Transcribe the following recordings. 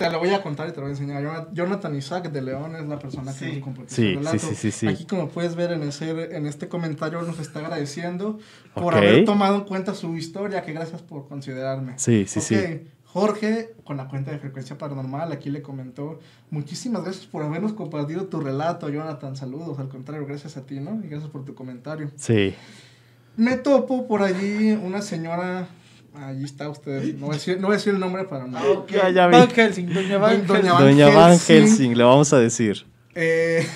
Te lo voy a contar y te lo voy a enseñar. Jonathan- Isaac de León es la persona que Sí. nos compartió Sí, relato. sí, sí, sí, sí. Aquí, como puedes ver en, ese, en este comentario, nos está agradeciendo por haber tomado en cuenta su historia. Que gracias por considerarme. Sí, sí, sí. Ok, Jorge, con la cuenta de Frecuencia Paranormal, aquí le comentó, muchísimas gracias por habernos compartido tu relato, Jonathan, saludos, al contrario, gracias a ti, ¿no? Y gracias por tu comentario. Sí. Me topo por allí una señora, allí está usted, no voy a decir, no voy a decir el nombre para no. Ya, ya vi. Van Helsing, Doña Van Doña Helsing. Van Doña Van Helsing. Helsing, le vamos a decir. Eh,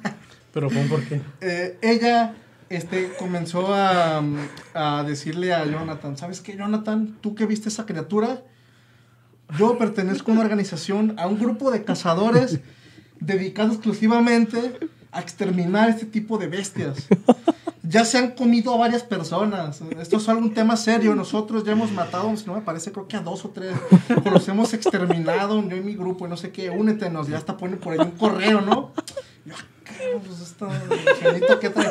Pero pon por qué. eh, ella este, comenzó a, a decirle a Jonathan, ¿sabes qué, Jonathan? ¿Tú que viste esa criatura? Yo pertenezco a una organización, a un grupo de cazadores dedicado exclusivamente a exterminar este tipo de bestias. Ya se han comido a varias personas. Esto es algo un tema serio. Nosotros ya hemos matado, si no me parece, creo que a dos o tres. Los hemos exterminado, yo y mi grupo, y no sé qué. Únetenos, ya hasta pone por ahí un correo, ¿no? Yo, "Ah, cabrón, pues esto, ingenito, ¿qué trae?".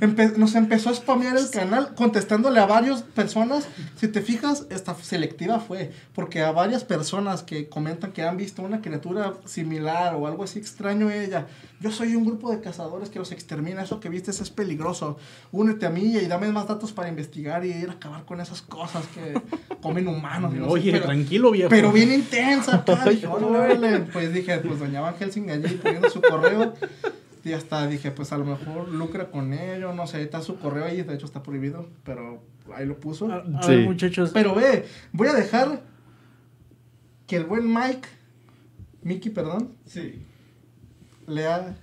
Empe- nos empezó a spamear el canal contestándole a varias personas. Si te fijas, esta selectiva fue. Porque a varias personas que comentan que han visto una criatura similar o algo así extraño ella. Yo soy un grupo de cazadores que los extermina. Eso que viste es peligroso. Únete a mí y dame más datos para investigar y ir a acabar con esas cosas que comen humanos. sé, Oye, pero- tranquilo, viejo. pero bien intensa, acá. Pues dije, pues doña Van Helsing allí poniendo su correo. Y hasta dije, pues a lo mejor lucra con ello, no sé, está su correo ahí, de hecho está prohibido, pero ahí lo puso. A, a Sí. ver, muchachos. Pero ve, voy a dejar que el buen Mike, Mickey, perdón, Sí. lea,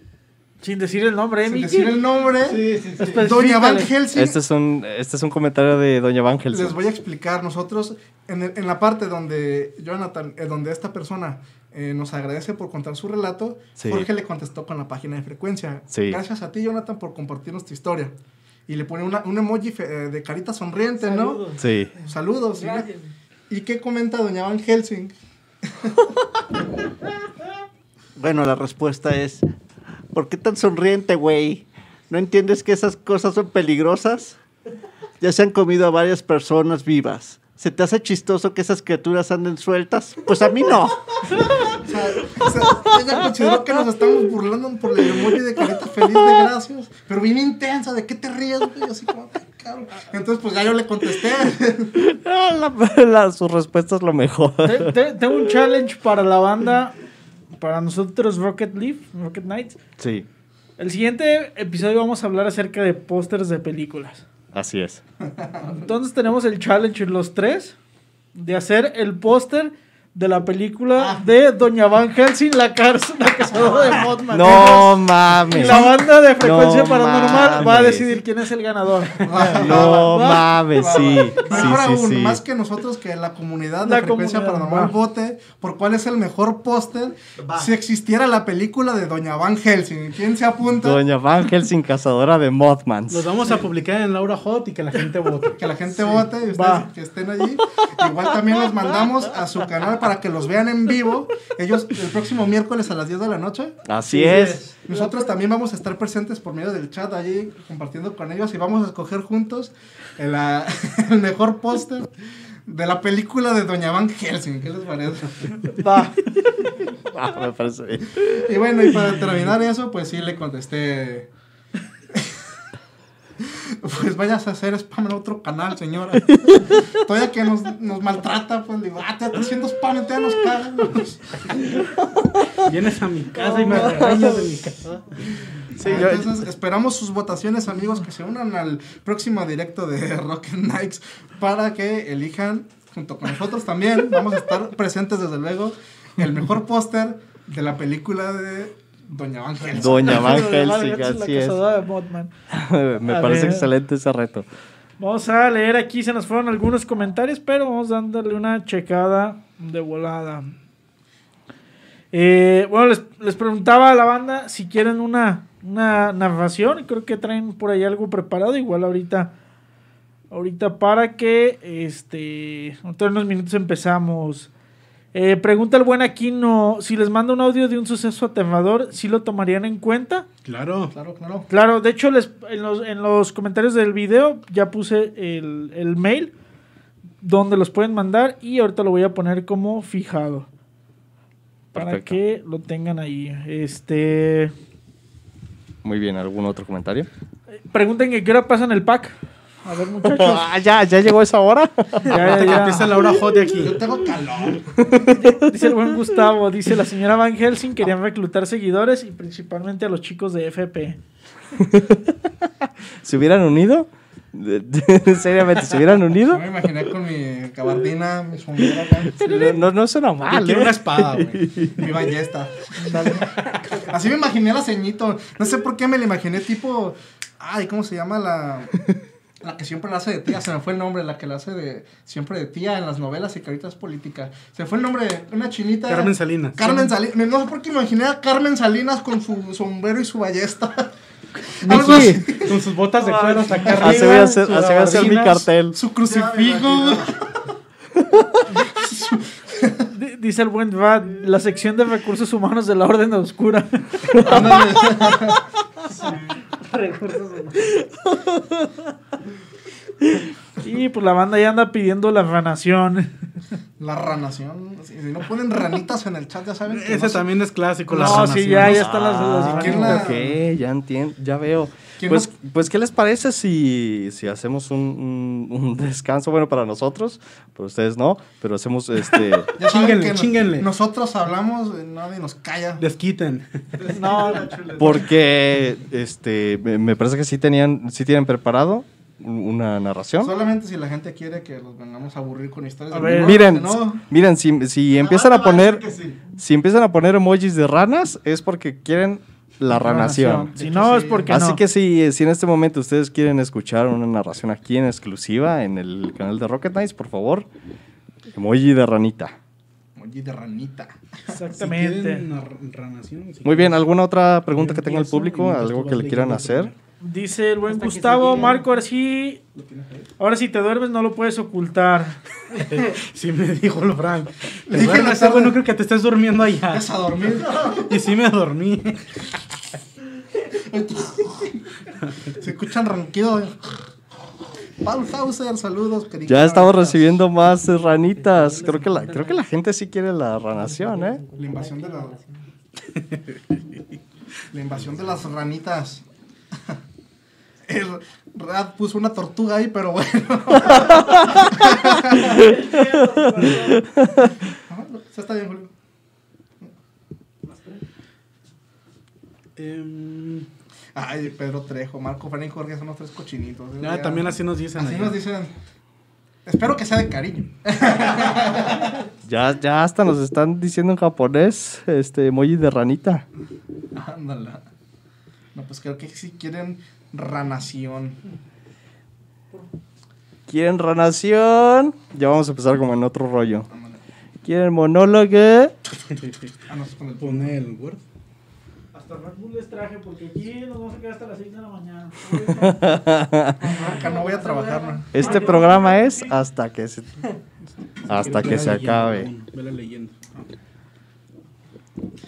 sin decir el nombre, ¿eh, sin decir el nombre, Sí, sí, sí. Doña Van. Helsing. Este es un, este es un comentario de Doña Van Helsing. Les voy a explicar. Nosotros, en, el- en la parte donde Jonathan, eh, donde esta persona eh, nos agradece por contar su relato, Sí. Jorge le contestó con la página de frecuencia. Sí. Gracias a ti, Jonathan, por compartirnos tu historia. Y le pone una, un emoji fe- eh, de carita sonriente, Saludos. Sí. ¿no? Saludos. ¿sí? Gracias. ¿Y qué comenta doña Van Helsing? Bueno, la respuesta es, ¿por qué tan sonriente, güey? ¿No entiendes que esas cosas son peligrosas? Ya se han comido a varias personas vivas. ¿Se te hace chistoso que esas criaturas anden sueltas? Pues a mí no. O sea, o sea, ella consideró que nos estamos burlando por el emoji de carita feliz de gracias, pero bien intensa, ¿de qué te ríes? güey? Así como, "Ay, cabrón". Entonces, pues ya yo le contesté. Ah, la- la- su respuesta es lo mejor. Te- te- Tengo un challenge para la banda, para nosotros Rocket Leaf, Rocket Knights. Sí, El siguiente episodio vamos a hablar acerca de pósters de películas. Así es. Entonces tenemos el challenge los tres de hacer el póster de la película Ah. de Doña Van Helsing, la, car- cazadora de Mothman. No Y mames. la banda de frecuencia No paranormal va a mames. decidir quién es el ganador. No mames, sí. Sí, Mejor sí, aún, sí. más que nosotros, que la comunidad de La frecuencia comunidad, paranormal va. vote por cuál es el mejor póster si existiera la película de Doña Van Helsing. ¿Quién se apunta? Doña Van Helsing, cazadora de Mothmans. Los vamos a publicar en Laura Hot y que la gente vote. Que la gente vote y ustedes Va. que estén allí. Igual también los mandamos a su canal para que los vean en vivo. Ellos el próximo miércoles a las 10 de la noche. Así Sí, es. Nosotros también vamos a estar presentes por medio del chat allí compartiendo con ellos y vamos a escoger juntos el, ah, el mejor póster de la película de Doña Van Helsing. ¿Qué les parece? Va. Ah, me parece bien. Y bueno, y para terminar eso, pues sí le contesté. Pues vayas a hacer spam en otro canal, señora. Todavía que nos, nos maltrata, pues digo, ah, te está haciendo spam, te nos cagan. Vienes a mi casa y me regañas de mi casa. Sí, yo- Entonces, esperamos sus votaciones, amigos, que se unan al próximo directo de Rocket Knights para que elijan, junto con nosotros también, vamos a estar presentes, desde luego, el mejor póster de la película de Doña Van Helsing. Doña Van Helsing, así es. cazadora de Mothman. Me A parece ver. excelente ese reto. Vamos a leer aquí, se nos fueron algunos comentarios, pero vamos dándole una checada de volada. Eh, bueno, les, les preguntaba a la banda si quieren una, una narración, y creo que traen por ahí algo preparado, igual ahorita, ahorita para que, este, en unos minutos empezamos. Eh, pregunta el buen Aquino, si les manda un audio de un suceso aterrador, ¿sí lo tomarían en cuenta? Claro. Claro, claro. Claro, de hecho les, en, los, en los comentarios del video ya puse el, el mail donde los pueden mandar y ahorita lo voy a poner como fijado. para Perfecto. que lo tengan ahí. Este. Muy bien, ¿algún otro comentario? Pregunten que qué hora pasan el pack. A ver, muchachos. Ah, ya, ya llegó esa hora. Ya, ya, ya. empieza la hora hot de aquí. Yo tengo calor. Dice el buen Gustavo, dice la señora Van Helsing querían reclutar seguidores y principalmente a los chicos de FP. ¿Se hubieran unido? Seriamente, ¿se hubieran Yo unido? me imaginé con mi gabardina, mi sombrero No, no suena Yo mal, quiero ¿eh? una espada, güey. mi ballesta. Así me imaginé a la ceñito. No sé por qué me la imaginé tipo. Ay, ¿cómo se llama la. La que siempre la hace de tía, se me fue el nombre, la que la hace de siempre de tía en las novelas y que ahorita es política. Se me fue el nombre de una chinita. Carmen Salinas. Carmen Salinas. No sé por qué imaginé a Carmen Salinas con su sombrero y su ballesta. Miki, con sus botas de cuero hasta acá arriba. Así voy a hacer, sus así voy a hacer mi cartel. Su crucifijo. Dice el buen Vad, la sección de recursos humanos de la Orden Oscura. Ándale. Y pues la banda ya anda pidiendo la ranación. La ranación. Si si no ponen ranitas en el chat, ya saben. que Ese no se- también es clásico. la No, sí, sanación. ya, ya están las, las Ah, ¿quién ranitas. la- ok, ya entiendo, ya veo. ¿Quién Pues, no- pues, ¿qué les parece si, si hacemos un, un- un descanso? Bueno, para nosotros, para ustedes no, pero hacemos este... Ya saben Chíngale, que no- chíngale. Nosotros hablamos, eh, nadie nos calla. Desquiten. No, Porque este, me me parece que sí tenían, sí tienen preparado una narración. Solamente si la gente quiere que los vengamos a aburrir con historias A de ver. terror, Miren, no. miren, si, si empiezan a poner, si empiezan a poner emojis de ranas, es porque quieren la ranación. Si no, es porque Así no. que si, si en este momento ustedes quieren escuchar una narración aquí en exclusiva en el canal de Rocket Knights, por favor, emoji de ranita. Oye, de ranita. Exactamente. Si quieren una ranación, si Muy bien, ¿alguna otra pregunta que tenga el público? ¿Algo que le quieran hacer? Dice el buen Hasta Gustavo. Marco, ahora sí, ahora si te duermes no lo puedes ocultar. Sí me dijo el Frank. Te Dije la tarde- bueno, creo que te estés durmiendo allá. Vas a dormir. Y sí me dormí. Se escuchan ronquidos. Paul Hauser, saludos. querido. Ya estamos recibiendo más ranitas. Creo que la, creo que la gente sí quiere la ranación, ¿eh? La invasión de la. La invasión de las ranitas. El Rad puso una tortuga ahí, pero bueno. Ya está bien, Julio. Em, Ay, Pedro Trejo, Marco Fran y Jorge son los tres cochinitos. ah, también así nos dicen. Así allá. nos dicen. Espero que sea de cariño. Ya, ya hasta nos están diciendo en japonés este emoji de ranita. Ándala. No, pues creo que sí quieren ranación. ¿Quieren ranación? Ya vamos a empezar como en otro rollo. ¿Quieren monólogo? Ah, no, es con el Pone el Word. Hasta Red Bull les traje porque aquí nos vamos a quedar hasta las 6 de la mañana. No voy a trabajar, ¿no? Este programa es hasta que se, hasta que se acabe. uno, Vela leyendo. Ah.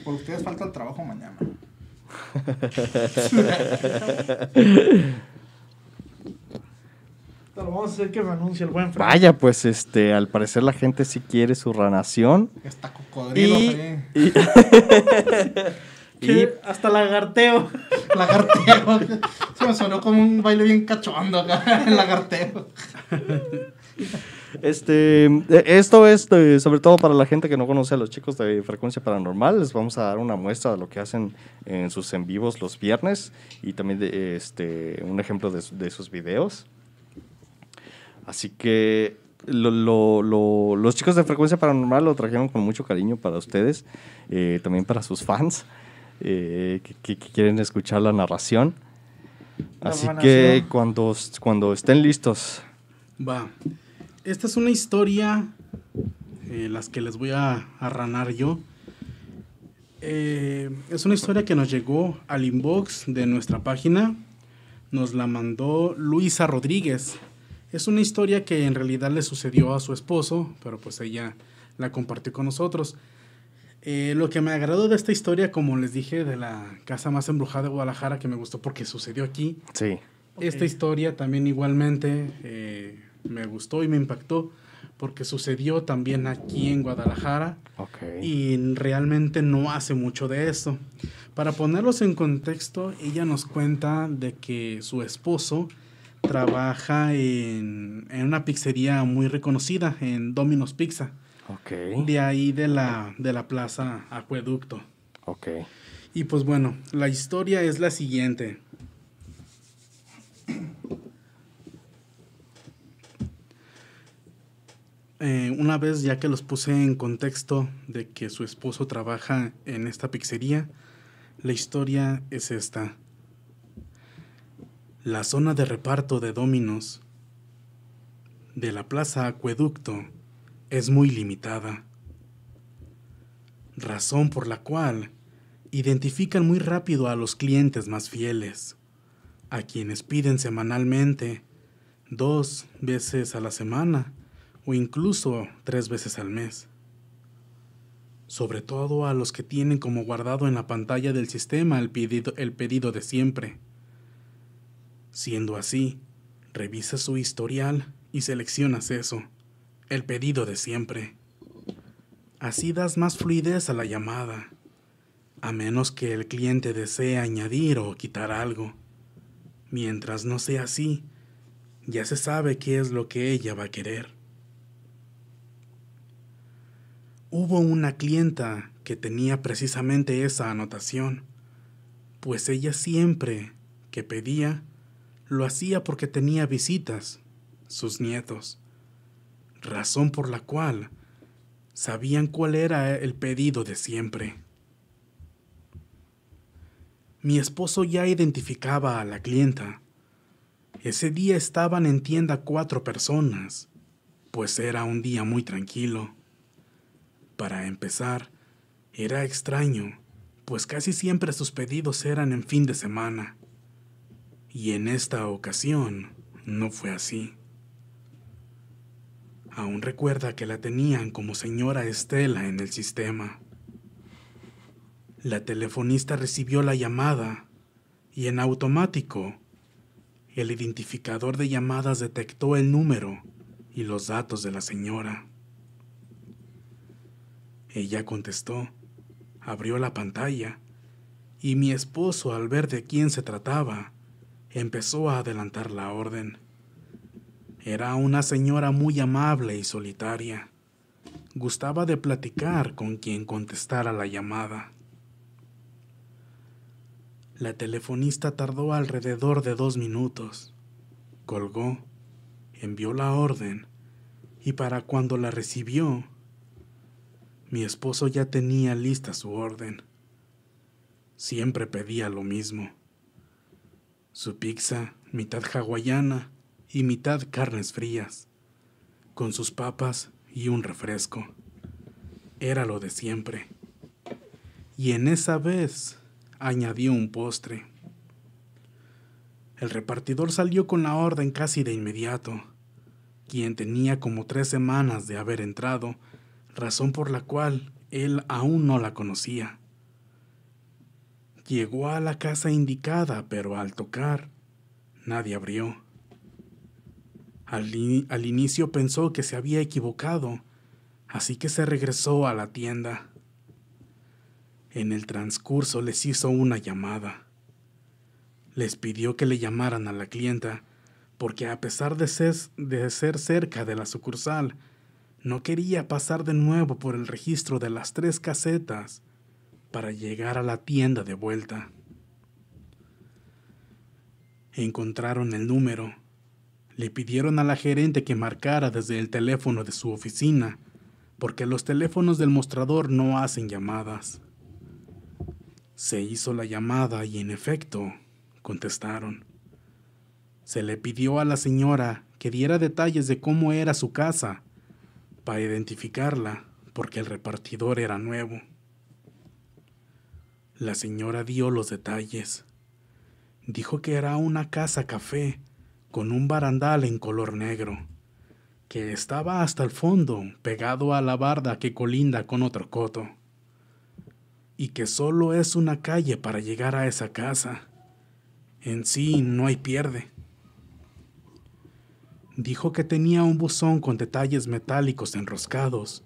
Por ustedes falta el trabajo mañana. Pero vamos a hacer que renuncie el buen Frank. Vaya, pues este, al parecer la gente sí quiere su ranación. Está cocodrilo Y, ahí. y- y hasta lagarteo. Lagarteo. Se me sonó como un baile bien cachondo acá. El lagarteo. Este, eh, esto es sobre todo para la gente que no conoce a los chicos de Frecuencia Paranormal. Les vamos a dar una muestra de lo que hacen en sus en vivos los viernes y también de, este, un ejemplo de, de sus videos. Así que lo- lo- lo- los chicos de Frecuencia Paranormal lo trajeron con mucho cariño para ustedes, eh, también para sus fans eh, que, que- que quieren escuchar la narración. La Así narración. que cuando, cuando estén listos, Va. Esta es una historia, eh, las que les voy a, a ranar yo. Eh, es una historia que nos llegó al inbox de nuestra página. Nos la mandó Luisa Rodríguez. Es una historia que en realidad le sucedió a su esposo, pero pues ella la compartió con nosotros. Eh, lo que me agradó de esta historia, como les dije, de la casa más embrujada de Guadalajara, que me gustó porque sucedió aquí, sí. esta historia también igualmente eh, me gustó y me impactó porque sucedió también aquí en Guadalajara Ok. y realmente no hace mucho de eso. Para ponerlos en contexto, ella nos cuenta de que su esposo trabaja en, en una pizzería muy reconocida, en Domino's Pizza, Ok. de ahí de la, de la plaza Acueducto. Y pues bueno, la historia es la siguiente. Eh, una vez ya que los puse en contexto de que su esposo trabaja en esta pizzería, la historia es esta. La zona de reparto de Dominos de la Plaza Acueducto es muy limitada, razón por la cual identifican muy rápido a los clientes más fieles, a quienes piden semanalmente, dos veces a la semana o incluso tres veces al mes. Sobre todo a los que tienen como guardado en la pantalla del sistema el pedido, el pedido de siempre. Siendo así, revisa su historial y seleccionas eso, el pedido de siempre. Así das más fluidez a la llamada a menos que el cliente desee añadir o quitar algo. Mientras no sea así, ya se sabe qué es lo que ella va a querer. Hubo una clienta que tenía precisamente esa anotación, pues ella siempre que pedía, lo hacía porque tenía visitas, sus nietos, razón por la cual sabían cuál era el pedido de siempre. Mi esposo ya identificaba a la clienta. Ese día estaban en tienda cuatro personas, pues era un día muy tranquilo. Para empezar, era extraño, pues casi siempre sus pedidos eran en fin de semana. Y en esta ocasión no fue así. Aún recuerda que la tenían como señora Estela en el sistema. La telefonista recibió la llamada y en automático el identificador de llamadas detectó el número y los datos de la señora. Ella contestó, abrió la pantalla y mi esposo al ver de quién se trataba empezó a adelantar la orden. Era una señora muy amable y solitaria. Gustaba de platicar con quien contestara la llamada. La telefonista tardó alrededor de dos minutos. Colgó, envió la orden y para cuando la recibió, mi esposo ya tenía lista su orden. Siempre pedía lo mismo. Su pizza, mitad hawaiana y mitad carnes frías, con sus papas y un refresco. Era lo de siempre. Y en esa vez añadió un postre. El repartidor salió con la orden casi de inmediato, quien tenía como tres semanas de haber entrado, razón por la cual él aún no la conocía. Llegó a la casa indicada, pero al tocar, nadie abrió. Al, al inicio pensó que se había equivocado, así que se regresó a la tienda. En el transcurso les hizo una llamada. Les pidió que le llamaran a la clienta, porque a pesar de ser, de ser cerca de la sucursal, no quería pasar de nuevo por el registro de las tres casetas para llegar a la tienda de vuelta. Encontraron el número. Le pidieron a la gerente que marcara desde el teléfono de su oficina, porque los teléfonos del mostrador no hacen llamadas. Se hizo la llamada y en efecto contestaron. Se le pidió a la señora que diera detalles de cómo era su casa para identificarla porque el repartidor era nuevo. La señora dio los detalles. Dijo que era una casa café con un barandal en color negro, que estaba hasta el fondo pegado a la barda que colinda con otro coto, y que solo es una calle para llegar a esa casa. En sí no hay pierde. Dijo que tenía un buzón con detalles metálicos enroscados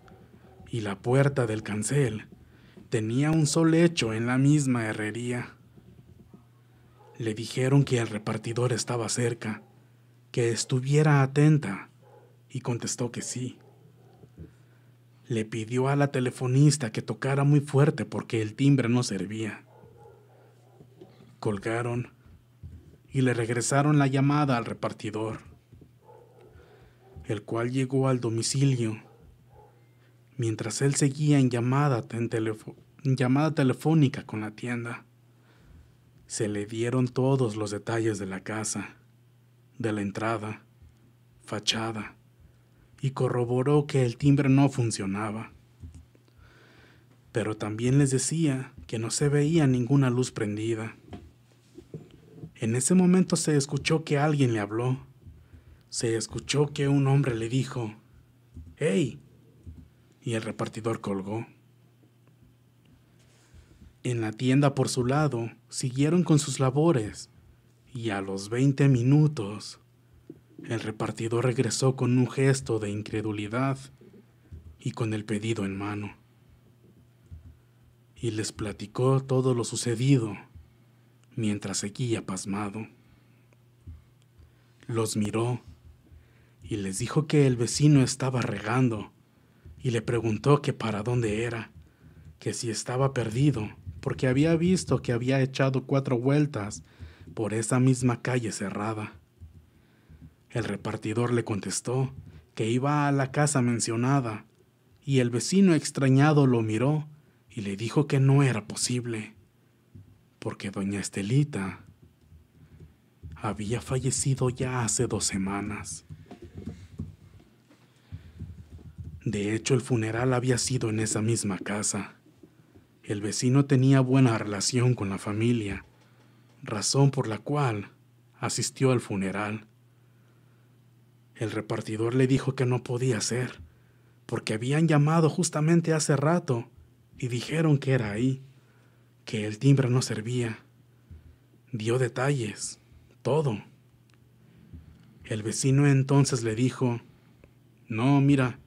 y la puerta del cancel tenía un sol hecho en la misma herrería. Le dijeron que el repartidor estaba cerca, que estuviera atenta, y contestó que sí. Le pidió a la telefonista que tocara muy fuerte porque el timbre no servía. Colgaron y le regresaron la llamada al repartidor, el cual llegó al domicilio. Mientras él seguía en llamada, en llamada telefónica con la tienda, se le dieron todos los detalles de la casa, de la entrada, fachada, y corroboró que el timbre no funcionaba. Pero también les decía que no se veía ninguna luz prendida. En ese momento se escuchó que alguien le habló. Se escuchó que un hombre le dijo, ¡Hey! Y el repartidor colgó. En la tienda por su lado, siguieron con sus labores, y a los 20 minutos, el repartidor regresó con un gesto de incredulidad y con el pedido en mano. Y les platicó todo lo sucedido mientras seguía pasmado. Los miró y les dijo que el vecino estaba regando y le preguntó que para dónde era, que si estaba perdido, porque había visto que había echado cuatro vueltas por esa misma calle cerrada. El repartidor le contestó que iba a la casa mencionada, y el vecino extrañado lo miró y le dijo que no era posible, porque doña Estelita había fallecido ya hace dos semanas. De hecho, el funeral había sido en esa misma casa. El vecino tenía buena relación con la familia, razón por la cual asistió al funeral. El repartidor le dijo que no podía ser, porque habían llamado justamente hace rato y dijeron que era ahí, que el timbre no servía. Dio detalles, todo. El vecino entonces le dijo, no, mira,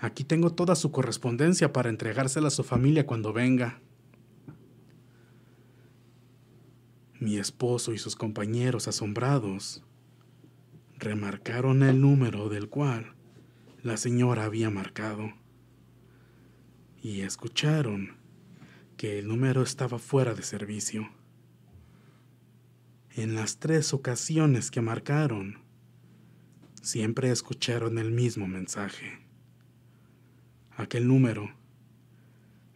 aquí tengo toda su correspondencia para entregársela a su familia cuando venga. Mi esposo y sus compañeros asombrados remarcaron el número del cual la señora había marcado y escucharon que el número estaba fuera de servicio. En las tres ocasiones que marcaron, siempre escucharon el mismo mensaje. Aquel número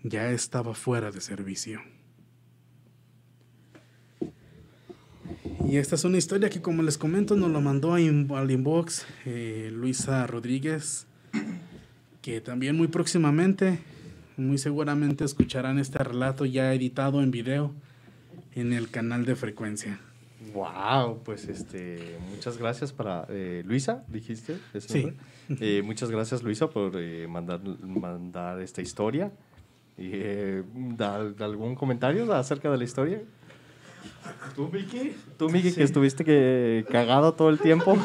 ya estaba fuera de servicio. Y esta es una historia que, como les comento, nos lo mandó al inbox eh, Luisa Rodríguez, que también muy próximamente, muy seguramente escucharán este relato ya editado en video en el canal de frecuencia. Wow, pues este, muchas gracias para eh, Luisa, dijiste. ese Sí. nombre? Eh, muchas gracias Luisa por eh, mandar, mandar esta historia. Y, eh, ¿da- da ¿Algún comentario acerca de la historia? ¿Tú, Miki? ¿Tú, Miki, que estuviste que, cagado todo el tiempo?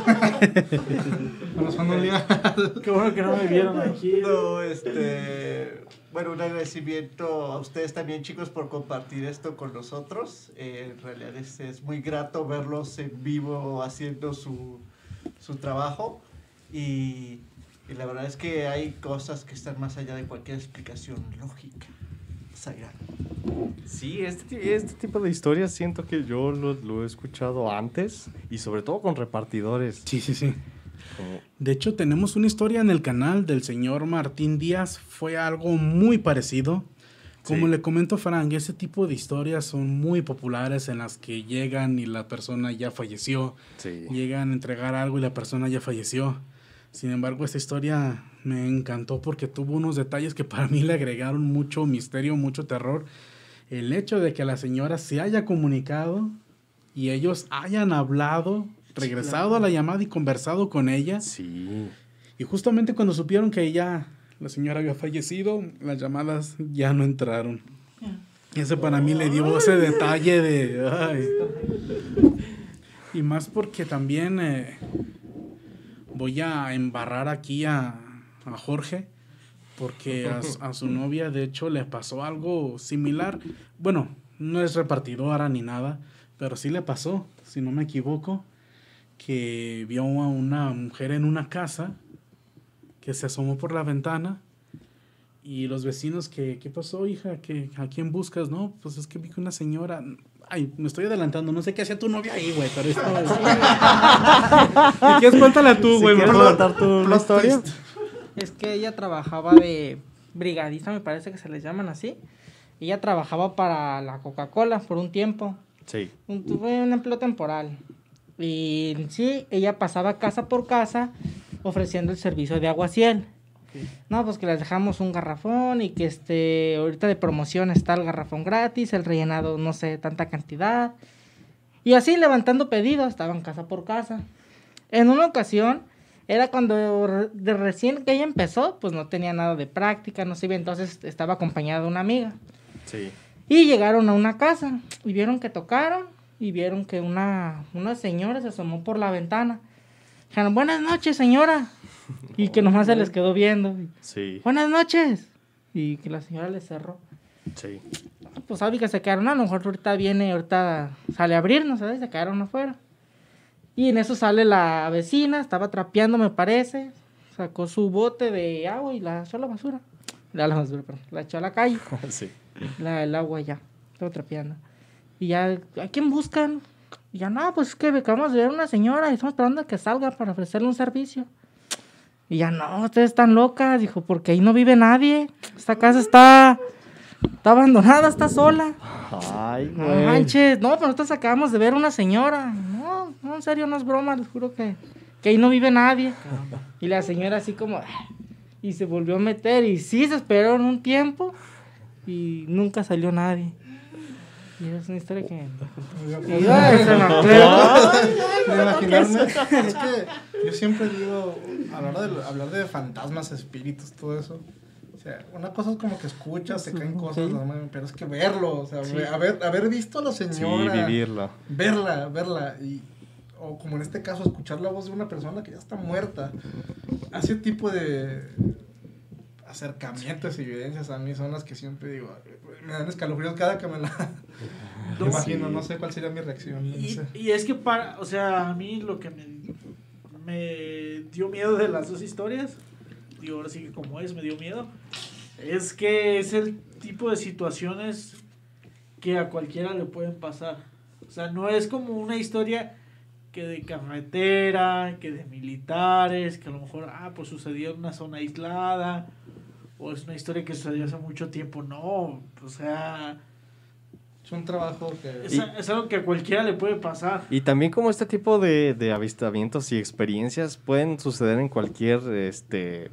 Qué bueno que no me vieron aquí. No, este, bueno, un agradecimiento a ustedes también, chicos, por compartir esto con nosotros. Eh, en realidad es, es muy grato verlos en vivo haciendo su, su trabajo. Y, y la verdad es que hay cosas que están más allá de cualquier explicación lógica. Allá. Sí, este, este tipo de historias siento que yo lo, lo he escuchado antes y sobre todo con repartidores. Sí, sí, sí. De hecho, tenemos una historia en el canal del señor Martín Díaz. Fue algo muy parecido. Como Sí. le comento Frank, ese tipo de historias son muy populares en las que llegan y la persona ya falleció. sí. Llegan a entregar algo y la persona ya falleció. Sin embargo, esta historia me encantó porque tuvo unos detalles que para mí le agregaron mucho misterio, mucho terror. El hecho de que la señora se haya comunicado y ellos hayan hablado, regresado a la llamada y conversado con ella. Sí. Y justamente cuando supieron que ya la señora había fallecido, las llamadas ya no entraron. Ese para mí le dio ese detalle de... ay. Y más porque también, eh, voy a embarrar aquí a, a Jorge porque a, su- a su novia de hecho le pasó algo similar. Bueno, no es repartidora ni nada, pero sí le pasó, si no me equivoco, que vio a una mujer en una casa que se asomó por la ventana y los vecinos que, ¿qué pasó, hija? ¿Qué, ¿A quién buscas? No, pues es que vi que una señora... Ay, me estoy adelantando, no sé qué hacía tu novia ahí, güey, pero esto... Si quieres, cuéntala tú, Si güey. quieres mejor. contar tu historia. Es que ella trabajaba de brigadista, me parece que se les llaman así. Ella trabajaba para la Coca-Cola por un tiempo. Sí. Un- Fue un empleo temporal. Y en sí, ella pasaba casa por casa ofreciendo el servicio de aguaciel. No, pues que les dejamos un garrafón y que este, ahorita de promoción está el garrafón gratis, el rellenado no sé, tanta cantidad. Y así levantando pedidos, estaban casa por casa. En una ocasión, era cuando de recién que ella empezó, pues no tenía nada de práctica, no sé bien, entonces estaba acompañada de una amiga. Sí. Y llegaron a una casa y vieron que tocaron y vieron que una, una señora se asomó por la ventana. Dijeron, buenas noches, señora. Y que nomás se les quedó viendo. Sí. Buenas noches. Y que la señora les cerró. Sí. Pues sabe que se quedaron, a lo mejor ahorita viene, ahorita sale a abrirnos, ¿sabes? Se quedaron afuera. Y en eso sale la vecina, estaba trapeando, me parece. Sacó su bote de agua y la echó a la basura. La, la basura, perdón. La echó a la calle Sí. la, el agua ya, estaba trapeando. Y ya, ¿a quién buscan? Y ya, no, pues es que acabamos de ver una señora y estamos esperando a que salga para ofrecerle un servicio. Y ya, no, ustedes están locas, dijo, porque ahí no vive nadie. Esta casa está, está abandonada, está sola. Ay, No güey. manches, no, pero nosotros acabamos de ver una señora. No, no, en serio, no es broma, les juro que, que ahí no vive nadie. Y la señora así como, y se volvió a meter y sí, se esperaron un tiempo y nunca salió nadie. Y es una historia que... Y, ay, se me acuerdo. de imaginarme. Es que yo siempre digo, a la hora de hablar de fantasmas, espíritus, todo eso. O sea, una cosa es como que escuchas, te caen cosas, no pero es que verlo, o sea, haber, haber visto a la Sí, señora, vivirlo. verla, verla, y, o como en este caso, escuchar la voz de una persona que ya está muerta. Ese tipo de acercamientos y evidencias a mí son las que siempre digo, me dan escalofríos cada que me la No, imagino, sí. no sé cuál sería mi reacción. no Y, sé. y es que para, o sea, a mí lo que me, me dio miedo de las dos historias, digo, ahora sí que como es, me dio miedo, es que es el tipo de situaciones que a cualquiera le pueden pasar. O sea, no es como una historia que de carretera, que de militares, que a lo mejor, ah, pues sucedió en una zona aislada, o es una historia que sucedió hace mucho tiempo. No, o sea, Es un trabajo que... es, es algo que a cualquiera le puede pasar. Y también como este tipo de, de avistamientos y experiencias pueden suceder en cualquier este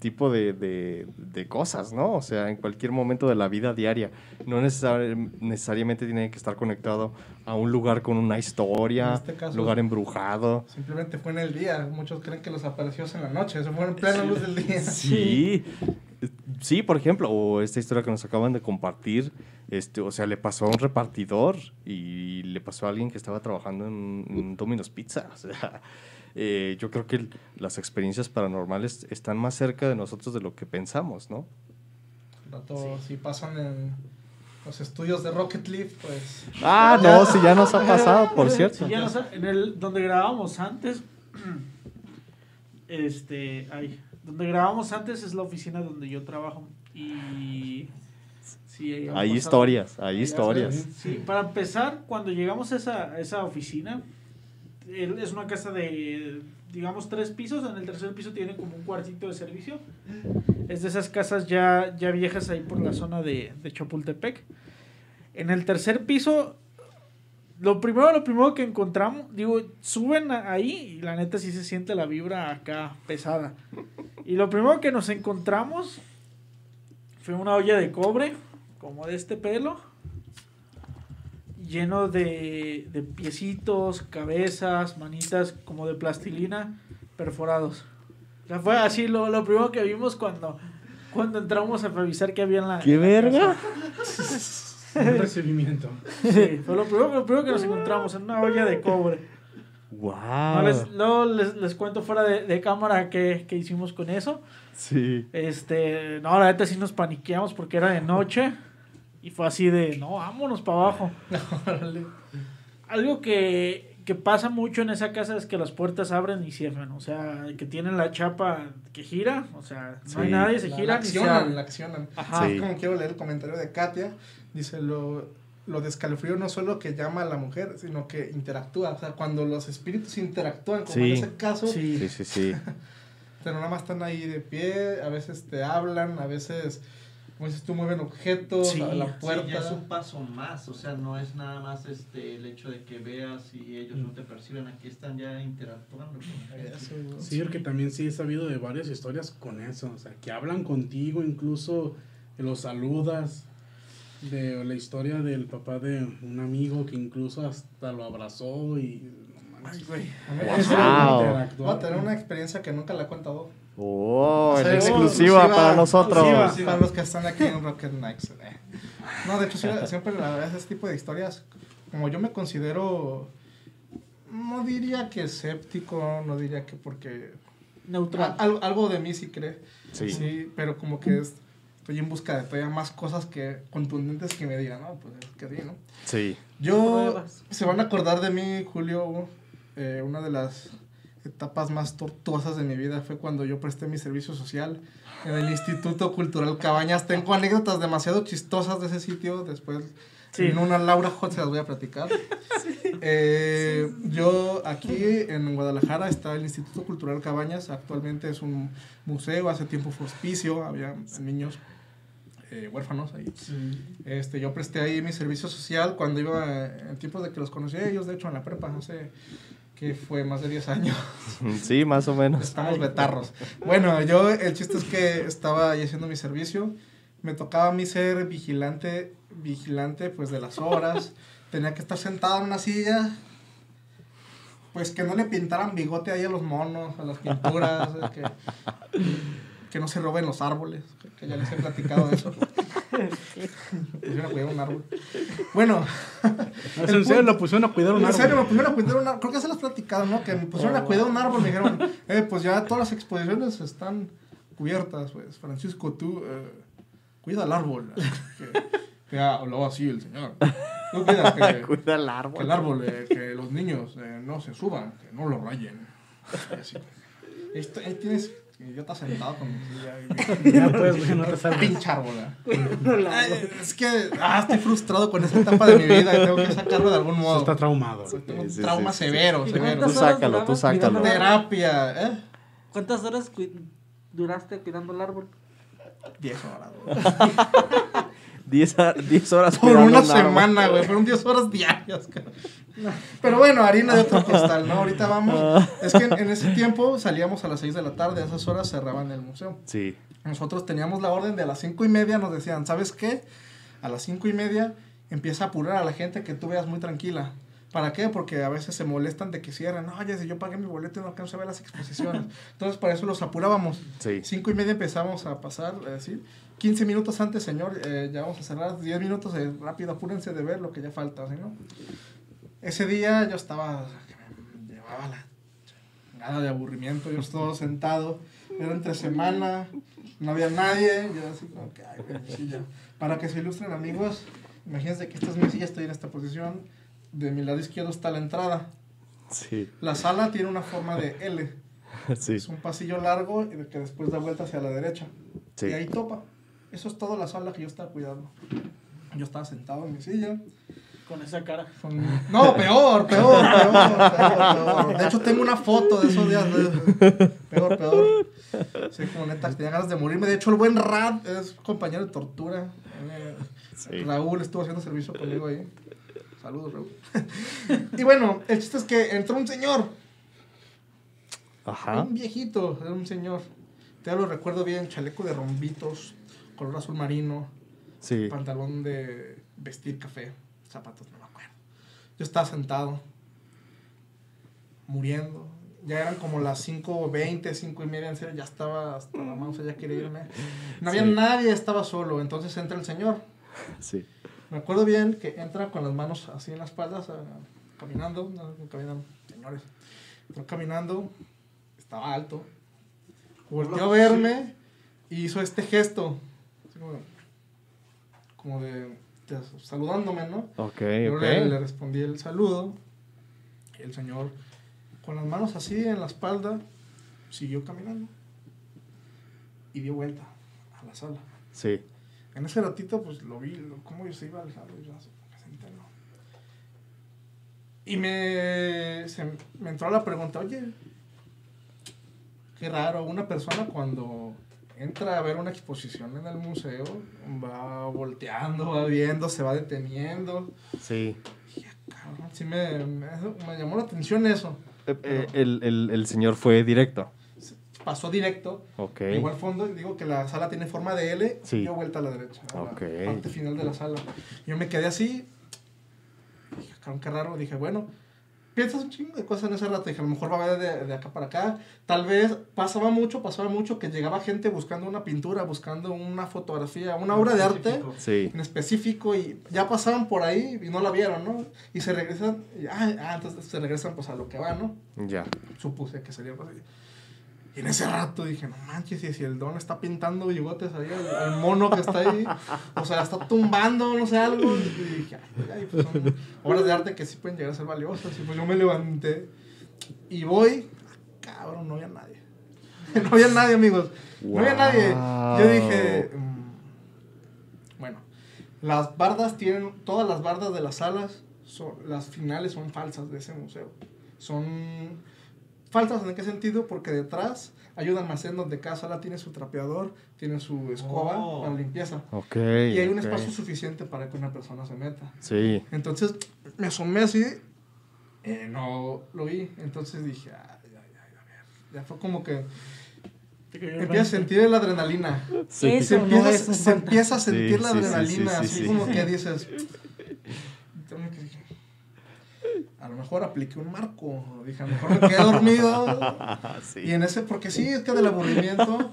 tipo de, de- de cosas, ¿no? O sea, en cualquier momento de la vida diaria. No necesar- necesariamente tiene que estar conectado a un lugar con una historia, En este caso- lugar embrujado. Simplemente fue en el día. Muchos creen que los apareció en la noche. Eso fue en plena luz del día. Sí. Sí, por ejemplo, o esta historia que nos acaban de compartir, este, o sea, le pasó a un repartidor y le pasó a alguien que estaba trabajando en, en Domino's Pizza. O sea, eh, yo creo que las experiencias paranormales están más cerca de nosotros de lo que pensamos, ¿no? Rato, Si pasan en los estudios de Rocket League, pues... Ah, no, sí, ya nos ha pasado, por cierto. ya en el donde grabábamos antes, este, ay, donde grabábamos antes es la oficina donde yo trabajo y sí, Hay pasado- historias, hay historias. Sí, para empezar, cuando llegamos a esa, a esa oficina, es una casa de, digamos, tres pisos. En el tercer piso tiene como un cuartito de servicio. Es de esas casas ya, ya viejas ahí por la zona de, de Chapultepec. En el tercer piso, lo primero, lo primero que encontramos, digo, suben ahí y la neta sí se siente la vibra acá pesada. Y lo primero que nos encontramos fue una olla de cobre, como de este pelo lleno de, de piecitos, cabezas, manitas como de plastilina perforados. O sea, fue así lo, lo primero que vimos cuando, cuando entramos a revisar qué había en la. ¿Qué en la verga? Un recibimiento. Sí, fue lo primero, lo primero que nos encontramos en una olla de cobre. Wow. No, les, luego les, les cuento fuera de, de cámara qué, qué hicimos con eso. Sí. Este, no, la neta sí nos paniqueamos porque era de noche. Y fue así de, no, vámonos para abajo. Algo que, que pasa mucho en esa casa es que las puertas abren y cierran. O sea, que tienen la chapa que gira. O sea, no hay nadie, se La- gira la ni se accionan, la accionan. Ajá. Sí. Como quiero leer el comentario de Katia, dice lo, lo de escalofrío no solo que llama a la mujer, sino que interactúa. O sea, cuando los espíritus interactúan, como en Sí. ese caso, Sí. Sí, sí, sí. pero nada más están ahí de pie, a veces te hablan, a veces, como dices tú, mueven objetos Sí, a la puerta. Sí, ya es un paso más, o sea, no es nada más este el hecho de que veas y ellos no te perciben, aquí están ya interactuando. con Eso, ¿no? Sí, porque también sí he sabido de varias historias con eso, o sea, que hablan contigo, incluso los saludas. De la historia del papá de un amigo que incluso hasta lo abrazó y... no manches. Ay, güey. A mí- Wow. Voy a tener una experiencia que nunca la he contado. Oh, O sea, en es exclusiva exclusiva, para nosotros. exclusiva. Para los que están aquí en Rocket Knights. eh. No, de hecho, sí, siempre la verdad, ese tipo de historias, como yo me considero, no diría que escéptico, no diría que porque... Neutral. a- algo, algo de mí sí cree. Sí. pero como que es- estoy en busca de todavía más cosas que contundentes que me digan, no, pues es que sí, ¿no? Sí. Yo, se van a acordar de mí, Julio, eh, una de las etapas más tortuosas de mi vida fue cuando yo presté mi servicio social en el Instituto Cultural Cabañas. Tengo anécdotas demasiado chistosas de ese sitio, después Sí. en una Laura Hot se las voy a platicar. Eh, yo aquí en Guadalajara está el Instituto Cultural Cabañas, actualmente es un museo, hace tiempo fue hospicio, había niños eh, huérfanos ahí. Este, yo presté ahí mi servicio social cuando iba en tiempos de que los conocí a ellos, de hecho en la prepa, no sé, que fue más de 10 años. Sí, más o menos. Estamos betarros. Bueno, yo, el chiste es que estaba ahí haciendo mi servicio. Me tocaba a mí ser vigilante, vigilante pues de las horas. Tenía que estar sentado en una silla. Pues que no le pintaran bigote ahí a los monos, a las pinturas. Que, que no se roben los árboles. Que ya les he platicado de eso. Pusieron a cuidar un árbol. Bueno, No, en serio, lo pusieron a cuidar un en serio, me árbol. pusieron a cuidar un árbol. Creo que se las platicado, ¿no? Que me pusieron a cuidar un árbol. Me dijeron, eh, pues ya todas las exposiciones están cubiertas, pues. Francisco, tú eh, cuida el árbol. Que, que hablaba así el señor. Tú cuida que, Cuida el que árbol. el árbol, eh, que los niños eh, no se suban, que no lo rayen. Así. Esto- ahí tienes idiota sentado con mi silla. pues, güey, no te salgas. Pinche árbol. Es que ah, estoy frustrado con esa etapa de mi vida y tengo que sacarlo de algún modo. Está traumado. Tengo un trauma sí, sí. severo, ¿Y severo. Tú sácalo, tú sácalo. Terapia, ¿eh? ¿Cuántas horas duraste cuidando el árbol? 10 horas, güey. 10 a- 10 horas Por una semana, güey. Fueron 10 horas diarias, cara. Pero bueno, harina de otro costal, ¿no? Ahorita vamos. Es que en, en ese tiempo salíamos a las 6 de la tarde. A esas horas cerraban el museo. Sí. Nosotros teníamos la orden de a las 5 y media. Nos decían, ¿sabes qué? A las 5 y media empieza a apurar a la gente que tú veas muy tranquila. ¿Para qué? Porque a veces se molestan de que cierran. Oye, si yo pagué mi boleto y no alcanzo a ver las exposiciones. Entonces, para eso los apurábamos. Sí. Cinco y media empezamos a pasar, a decir, 15 minutos antes, señor, eh, ya vamos a cerrar, 10 minutos, eh, rápido, apúrense de ver lo que ya falta, ¿sí, no? Ese día yo estaba, que me llevaba la chingada de aburrimiento, yo estaba sentado, era entre semana, no había nadie, yo así como que, ay, silla. Para que se ilustren amigos, imagínense que esta es mi silla, estoy en esta posición, de mi lado izquierdo está la entrada, Sí. la sala tiene una forma de L, Sí. es un pasillo largo que después da vuelta hacia la derecha. Sí. Y ahí topa. Eso es toda la sala que yo estaba cuidando. Yo estaba sentado en mi silla. Con esa cara. con- No, peor, peor, peor, peor, peor. De hecho, tengo una foto de esos días. de- Peor, peor. Sí, como neta, tenía ganas de morirme. De hecho, el buen Rad es compañero de tortura. Eh, Sí. Raúl estuvo haciendo servicio conmigo ahí. Saludos, Raúl. y bueno, el chiste es que entró un señor. Ajá. Un viejito, era un señor. Te lo recuerdo bien, chaleco de rombitos, color azul marino, Sí. pantalón de vestir café, zapatos, no me acuerdo. Yo estaba sentado, muriendo. Ya eran como las 5.20, 5 y media, en serio, ya estaba hasta la mano, ya quería irme. No había Sí. nadie, estaba solo. Entonces entra el señor. Sí. Me acuerdo bien que entra con las manos así en las espaldas, caminando, no, caminando, señores. Entró caminando, estaba alto. Volteó a verme y hizo este gesto. Así como, como de, de saludándome, ¿no? Ok, Yo le, le respondí el saludo. El señor, con las manos así en la espalda, siguió caminando. Y dio vuelta a la sala. Sí. En ese ratito, pues lo vi, lo- cómo se iba alejando. Y yo así, me senté, ¿no? Y me, se- me entró la pregunta, oye, qué raro, una persona cuando entra a ver una exposición en el museo, va volteando, va viendo, se va deteniendo. Sí. Cabrón, sí me, me, me llamó la atención eso. Eh, eh, el, el, el señor fue directo. Pasó directo, Ok. llegó al fondo, digo que la sala tiene forma de L, Sí. dio vuelta a la derecha, a la parte final de la sala. Yo me quedé así, dije, cabrón, qué raro, dije, bueno, piensas un chingo de cosas en ese rato, dije, a lo mejor va a ver de, de acá para acá, tal vez pasaba mucho, pasaba mucho que llegaba gente buscando una pintura, buscando una fotografía, una obra de arte Sí. en específico y ya pasaban por ahí y no la vieron, ¿no? Y se regresan, y, ah, ah, entonces se regresan pues a lo que va, ¿no? Ya. supuse que sería pues, y en ese rato dije, no manches, y si el don está pintando bigotes ahí al mono que está ahí, o sea, está tumbando, no sé, algo, y dije, ay, ay, pues son obras de arte que sí pueden llegar a ser valiosas, y pues yo me levanté y voy, cabrón, no había nadie, no había nadie, amigos, no había nadie, yo dije, mm, bueno, las bardas tienen, todas las bardas de las salas, son, las finales son falsas de ese museo, son falsas en qué sentido porque detrás hay un almacén donde cada sala tiene su trapeador tiene su escoba Oh. para limpieza Ok. y hay un ok. espacio suficiente para que una persona se meta Sí. entonces me asomé así eh, no lo vi entonces dije ay, ay, ay, a ver ya fue como que Te cayó el empieza a 20. sentir la adrenalina Sí. Eso se no empieza, es un se fantasma. empieza a sentir Sí, la adrenalina, sí, sí, así sí. como que dices. Tengo que- A lo mejor apliqué un marco. Dije, a lo mejor me quedé dormido. sí. Y en ese, porque sí, es que del aburrimiento.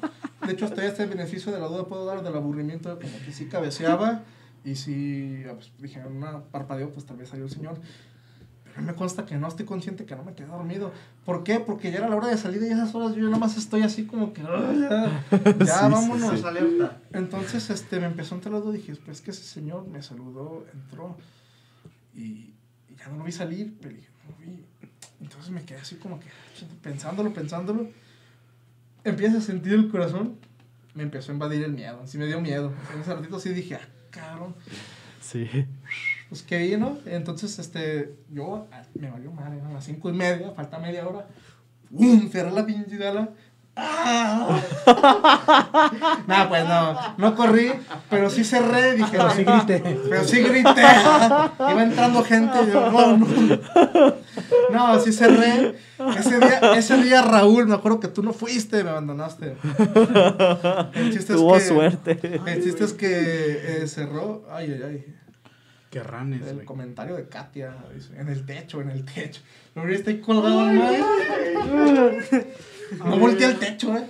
De hecho, hasta este beneficio de la duda puedo dar del aburrimiento, como que sí cabeceaba. Y sí, ah, pues, dije, una parpadeo, pues tal vez salió el señor. Pero me consta que no estoy consciente que no me quedé dormido. ¿Por qué? Porque ya era la hora de salir y esas horas yo nada más estoy así como que. "Ay, Ya, ya Sí, sí, vámonos. sí. alerta. Entonces, este, me empezó a entrar la duda y dije, pues que ese señor me saludó, entró y ya no lo vi salir, pero dije, no lo vi. Entonces me quedé así como que pensándolo, pensándolo. Empiezo a sentir el corazón, me empezó a invadir el miedo, sí me dio miedo. En ese ratito sí dije, ah, cabrón, Sí. pues que vino. Entonces, este, yo ah, me valió madre, eran las cinco y media, falta media hora. ¡Bum! Cerré la pinche. no, pues no, no corrí, pero sí cerré, dije, Pero sí grité. pero sí grité. Iba entrando gente y yo, no, no. No, sí cerré. Ese día, ese día, Raúl, me acuerdo que tú no fuiste, me abandonaste. El chiste Tuvo es que, suerte. El chiste es que eh, cerró. Ay, ay, ay. Qué ranes, El comentario de Katia. En el techo, en el techo. Está ahí colgado al mar. No volteé al techo, eh.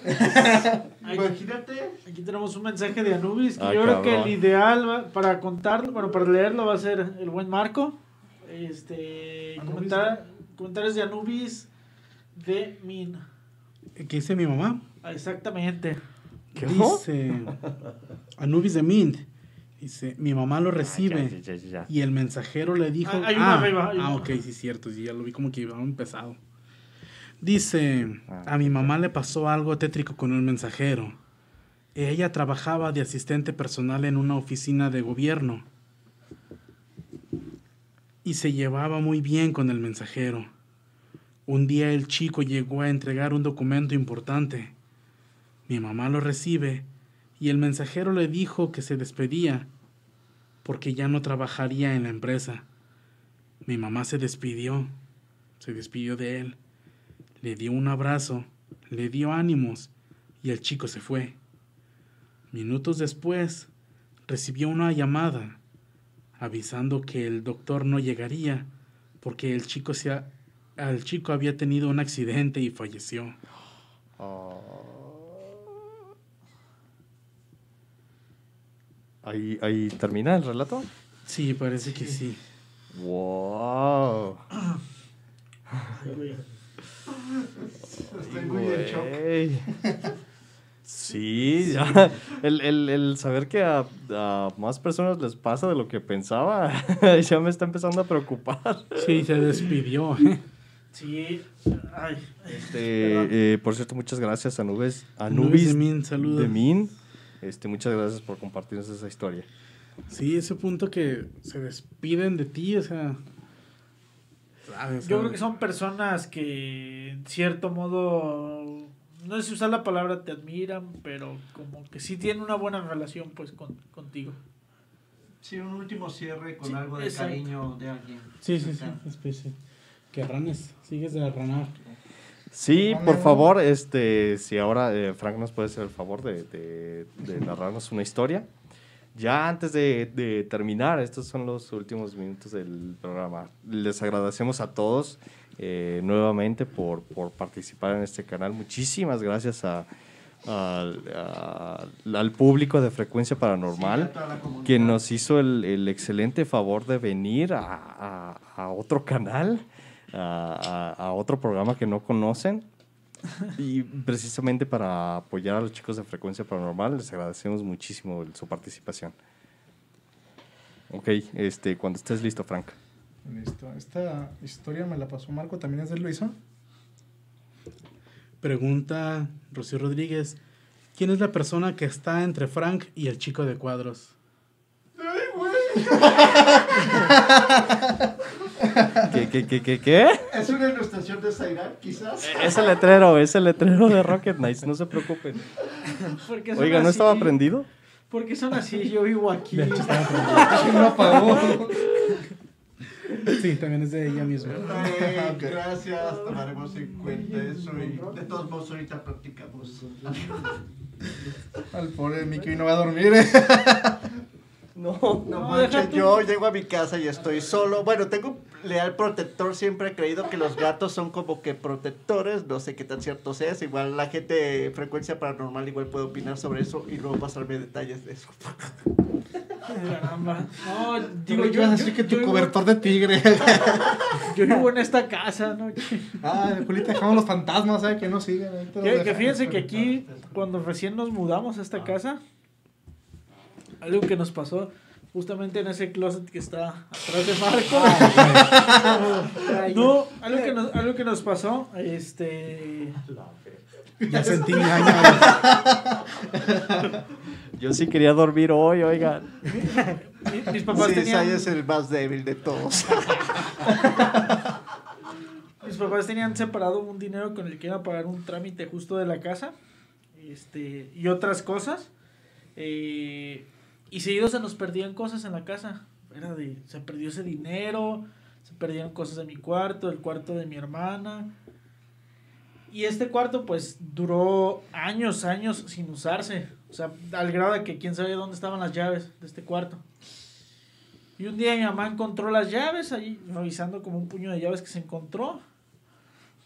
Imagínate, aquí tenemos un mensaje de Anubis que Ah, yo creo que el ideal para contarlo, bueno, para leerlo va a ser el buen Marco. Este, comentar- comentarios de Anubis de Min. ¿Qué dice mi mamá? Ah, Exactamente. ¿Qué? Dice Anubis de Mint. Dice, mi mamá lo recibe. Ah, ya, ya, ya, ya. Y el mensajero le dijo. Ah, hay una ah, arriba, hay ah, ok, sí, cierto. Sí, ya lo vi como que iba empezado. Dice: Ah, A mi mamá le pasó algo tétrico con un mensajero. Ella trabajaba de asistente personal en una oficina de gobierno. Y se llevaba muy bien con el mensajero. Un día el chico llegó a entregar un documento importante. Mi mamá lo recibe y el mensajero le dijo que se despedía porque ya no trabajaría en la empresa. Mi mamá se despidió, se despidió de él, le dio un abrazo, le dio ánimos y el chico se fue. Minutos después recibió una llamada avisando que el doctor no llegaría porque el chico, se ha- el chico había tenido un accidente y falleció. Ahí, ahí termina el relato. Sí, parece que sí. Wow. Estoy muy en shock. Güey. Sí, ya. El, el- el saber que a, a más personas les pasa de lo que pensaba, ya me está empezando a preocupar. Sí, se despidió. Sí. Ay. Este, eh, por cierto, muchas gracias a Nubes. A Nubes Nubis de Min, saludos. de Min. Este, muchas gracias por compartirnos esa historia. Sí, ese punto que se despiden de ti, o sea. Yo creo que son personas que, en cierto modo, no sé si usar la palabra te admiran, pero como que sí tienen una buena relación pues con, contigo. Sí, un último cierre con Sí, algo de exacto. cariño de alguien. Sí, sí, sí. Especie. Que ranes, sigues de ranar. Sí, por favor, este, si ahora eh, Frank nos puede hacer el favor de, de- de narrarnos una historia. Ya antes de, de terminar, estos son los últimos minutos del programa. Les agradecemos a todos eh, nuevamente por, por participar en este canal. Muchísimas gracias a- al- a- al público de Frecuencia Paranormal Sí, a quien nos hizo el, el excelente favor de venir a, a- a otro canal, a, a- a otro programa que no conocen. Y precisamente para apoyar a los chicos de Frecuencia Paranormal, les agradecemos muchísimo el- su participación. Ok, este, cuando estés listo, Frank. Listo. Esta historia me la pasó Marco, también es de Luisa. Pregunta Rocío Rodríguez: ¿Quién es la persona que está entre Frank y el chico de cuadros? ¿Qué, qué, qué, qué, qué? ¿Es una ilustración de Zairan, quizás? Es el letrero, es el letrero de Rocket Knights, no se preocupen. Oiga, ¿no así? estaba prendido? Porque son así, yo vivo aquí. De hecho, estaba prendido. No apagó. Sí, también es de ella misma. Ay, Gracias, tomaremos en cuenta eso y de todos modos ahorita practicamos. Al pobre Mickey no va a dormir. ¿eh? No. No manches, yo llego a mi casa y estoy solo. Bueno, tengo un leal protector. Siempre he creído que los gatos son como que protectores. No sé qué tan cierto sea. Igual la gente de frecuencia paranormal igual puede opinar sobre eso y luego pasarme detalles de eso. Caramba. No, Digo, yo yo, ibas a yo, decir que yo tu vivo- cobertor de tigre. yo vivo en esta casa, ¿no? ah, Julita, dejamos los fantasmas, ¿sabes? Que no sigan. Que, fíjense que aquí, cuando recién nos mudamos a esta casa, algo que nos pasó justamente en ese closet que está atrás de Marco. no, algo que nos, algo que nos pasó, este... Ya sentí ñaña. Yo sí quería dormir hoy, oigan. mi- Mis papás Sí, tenían... Es el más débil de todos. Mis papás tenían separado un dinero con el que iban a pagar un trámite justo de la casa este, y otras cosas. eh, y seguido se nos perdían cosas en la casa. Era de, se perdió ese dinero, se perdieron cosas de mi cuarto, el cuarto de mi hermana. Y este cuarto pues duró años, años sin usarse. O sea, al grado de que quién sabe dónde estaban las llaves de este cuarto. Y un día mi mamá encontró las llaves ahí, revisando como un puño de llaves que se encontró.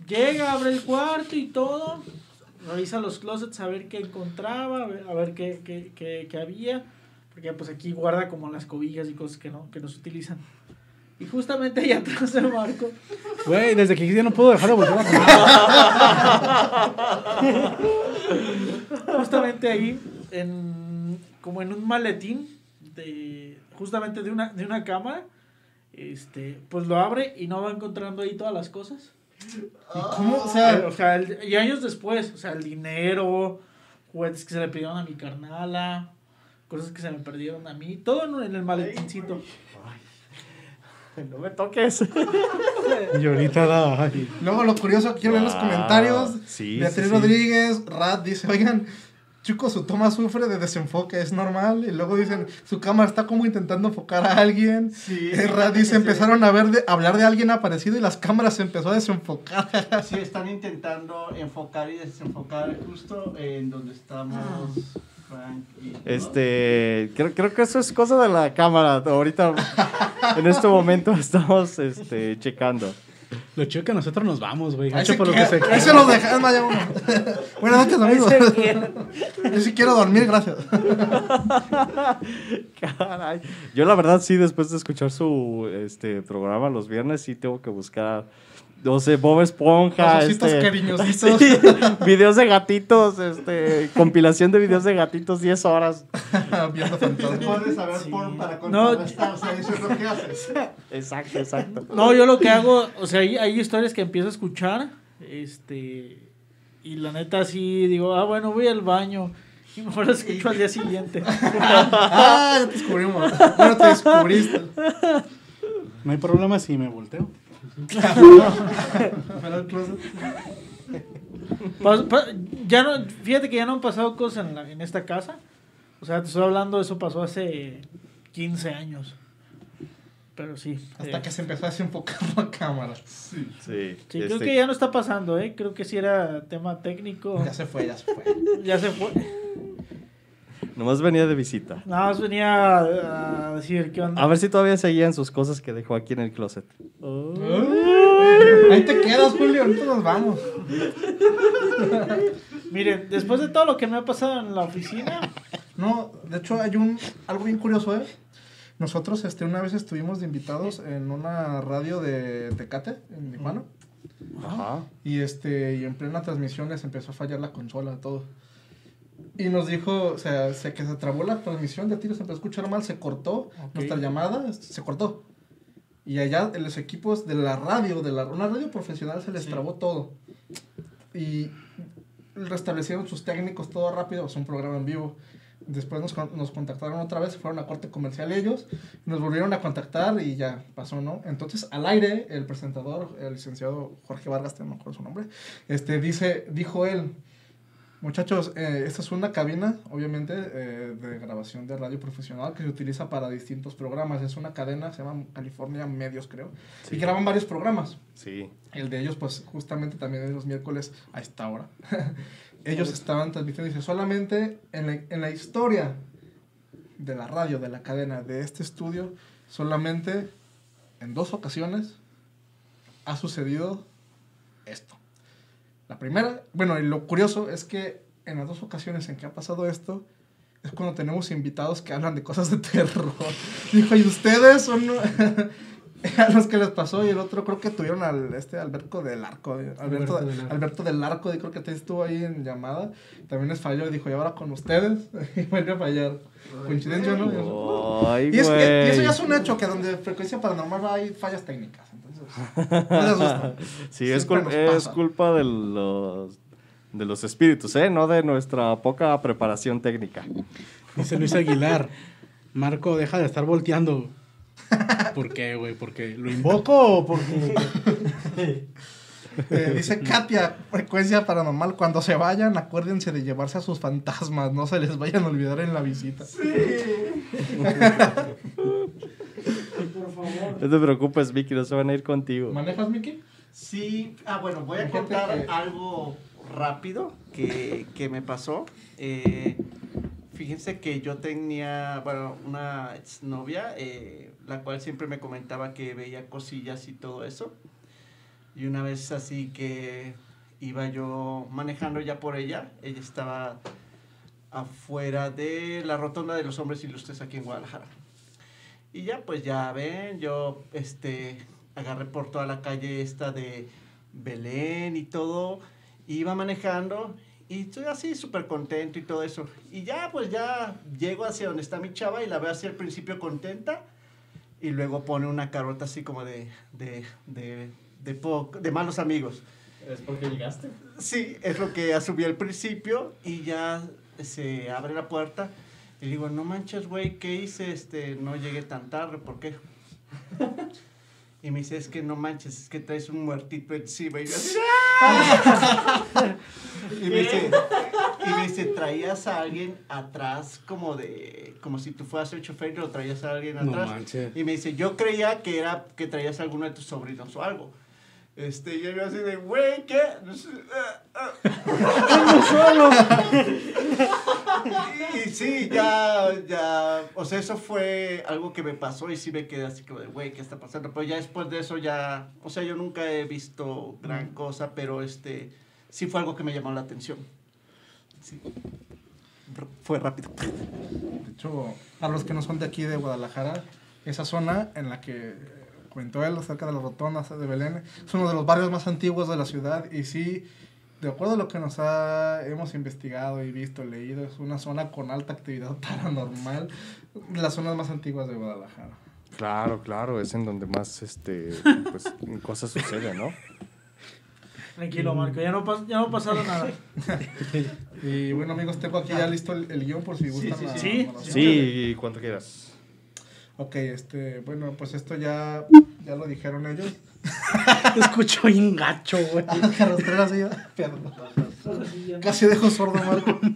Llega, abre el cuarto y todo. Revisa los closets a ver qué encontraba, a ver, a ver qué, qué, qué, qué había. Porque pues aquí guarda como las cobijas y cosas que no, que no se utilizan. Y justamente ahí atrás de Marco, Güey, desde que ya no puedo dejar de volver a justamente ahí, en, como en un maletín, de, justamente de una, de una cámara, este, pues lo abre y no va encontrando ahí todas las cosas. ¿Y cómo? O sea, o sea, el- y años después, o sea, el dinero, juguetes que se le pidieron a mi carnala, cosas que se me perdieron a mí, todo en, el maletincito. No me toques. Y ahorita da. ay. luego lo curioso, quiero ver los Wow. comentarios. Sí, Beatriz sí, sí. Rodríguez, Rat dice, oigan, chicos, su toma sufre de desenfoque, es normal. Y luego dicen, su cámara está como intentando enfocar a alguien. Sí, Eh, Rat dice, empezaron a ver de, hablar de alguien aparecido y las cámaras se empezó a desenfocar. Sí, están intentando enfocar y desenfocar justo en donde estamos. ¿no? Este, creo, creo que eso es cosa de la cámara. Ahorita, en este momento, estamos este, checando. Lo chido que nosotros nos vamos, güey. Se, por lo que se se los dejan, vaya uno. Buenas noches, amigos. Yo sí quiero dormir, gracias. Caray. Yo la verdad sí, después de escuchar su este programa los viernes, sí tengo que buscar, no sé, Bob Esponja. Los este, cariñositos. sí, videos de gatitos, este, compilación de videos de gatitos 10 horas. Viendo fantasmas. a ver porn para No. contrarrestarse, eso es lo que haces. Exacto, exacto. No, yo lo que hago, o sea, hay, hay historias que empiezo a escuchar, este, y la neta sí digo, ah, bueno, voy al baño, y mejor lo escucho al día siguiente. Ah, ya te descubrimos. Bueno, te descubriste. No hay problema si me volteo. Pero el closet. Pas- pa- ya no, fíjate que ya no han pasado cosas en, la- en esta casa. O sea, te estoy hablando, eso pasó hace 15 años. Pero sí. Hasta eh, que se empezó a desenfocar la cámara. Sí, Sí, creo este, que ya no está pasando, ¿eh? Creo que sí era tema técnico. Ya se fue, ya se fue. Ya se fue. Nomás venía de visita. Nada más venía a, a decir qué onda. A ver si todavía seguían sus cosas que dejó aquí en el closet. Ahí te quedas, Julio. Ahorita nos vamos. Miren, después de todo lo que me ha pasado en la oficina, No, de hecho hay un algo bien curioso, ¿eh? Nosotros este, una vez estuvimos de invitados en una radio de Tecate, en Tijuana. Ajá. Y este, y en plena transmisión les empezó a fallar la consola, todo. Y nos dijo, o sea, se, que se trabó la transmisión de tiros, se empezó a escuchar mal, se cortó nuestra llamada, se cortó. Y allá en los equipos de la radio, de la, una radio profesional, se les trabó todo. Y restablecieron sus técnicos todo rápido, es un programa en vivo. Después nos, nos contactaron otra vez, fueron a corte comercial ellos, nos volvieron a contactar y ya pasó, ¿no? Entonces, al aire, el presentador, el licenciado Jorge Vargas, no me acuerdo su nombre, este, dice, dijo él, muchachos, eh, esta es una cabina, obviamente, eh, de grabación de radio profesional que se utiliza para distintos programas. Es una cadena, se llama California Medios, creo, y graban varios programas. Sí. El de ellos, pues, justamente también es los miércoles a esta hora. ellos estaban transmitiendo, dice, solamente en la, en la historia de la radio, de la cadena, de este estudio, solamente en dos ocasiones ha sucedido esto. La primera, bueno, y lo curioso es que en las dos ocasiones en que ha pasado esto, es cuando tenemos invitados que hablan de cosas de terror. Dijo, y ustedes son a los que les pasó, y el otro creo que tuvieron al este Alberto del Arco, eh, Alberto, Alberto del Arco. Alberto del Arco, y creo que estuvo ahí en llamada, también les falló, y dijo, y ahora con ustedes, y vuelve a fallar. Coincidencia, ¿no? Ay, Y, es que, y eso ya es un hecho, que donde frecuencia paranormal hay fallas técnicas. No les gusta. Sí, es, cul- es culpa de los, de los espíritus, ¿eh? No de nuestra poca preparación técnica. Dice Luis Aguilar. Marco, deja de estar volteando. ¿Por qué, güey? ¿Porque lo invoco o porque.? Eh, dice Katia, frecuencia paranormal, cuando se vayan, acuérdense de llevarse a sus fantasmas, no se les vayan a olvidar en la visita. No te preocupes, Vicky, no se van a ir contigo. ¿Manejas, Miki? Sí, ah, bueno, voy a contar que- algo rápido que, que me pasó. Eh, fíjense que yo tenía, bueno, una exnovia, eh, la cual siempre me comentaba que veía cosillas y todo eso. Y una vez así que iba yo manejando ya por ella, ella estaba afuera de la rotonda de los hombres ilustres aquí en Guadalajara. Y ya, pues ya ven, yo este, agarré por toda la calle esta de Belén y todo, iba manejando y estoy así súper contento y todo eso. Y ya, pues ya llego hacia donde está mi chava y la veo así al principio contenta y luego pone una carota así como de, de, de, de, de malos amigos. ¿Es porque llegaste? Sí, es lo que asumí al principio y ya se abre la puerta y digo, no manches, güey, ¿qué hice? Este, no llegué tan tarde, ¿por qué? Y me dice, es que no manches, es que traes un muertito encima. Y yo así, ¡ah! y, me dice, y me dice, traías a alguien atrás como de, como si tú fueras el chofer y lo traías a alguien No atrás. manches. Y me dice, yo creía que era que traías a alguno de tus sobrinos o algo. Este, y yo así de, güey, ¿qué? Ah, ah". Y sí, ya, ya, o sea, eso fue algo que me pasó y sí me quedé así como de, güey, ¿qué está pasando? Pero ya después de eso ya, o sea, yo nunca he visto gran cosa, pero este, sí fue algo que me llamó la atención. Sí. R- Fue rápido. De hecho, a los que no son de aquí de Guadalajara, esa zona en la que eh, comentó él, cerca de las rotondas de Belén, es uno de los barrios más antiguos de la ciudad y sí, de acuerdo a lo que nos ha, hemos investigado y visto, leído, es una zona con alta actividad paranormal, las zonas más antiguas de Guadalajara. Claro, claro, es en donde más este, pues, cosas suceden, ¿no? Tranquilo, Marco, ya no, pas- ya no pasaron nada. Y bueno amigos, tengo aquí ya listo el, el guion por si gustan. sí, la- sí. la- Sí, cuando quieras. Ok, este, bueno, pues esto ya, ya lo dijeron ellos. Escucho bien gacho, güey. Carretera así, perdón. Casi dejo sordo Marco.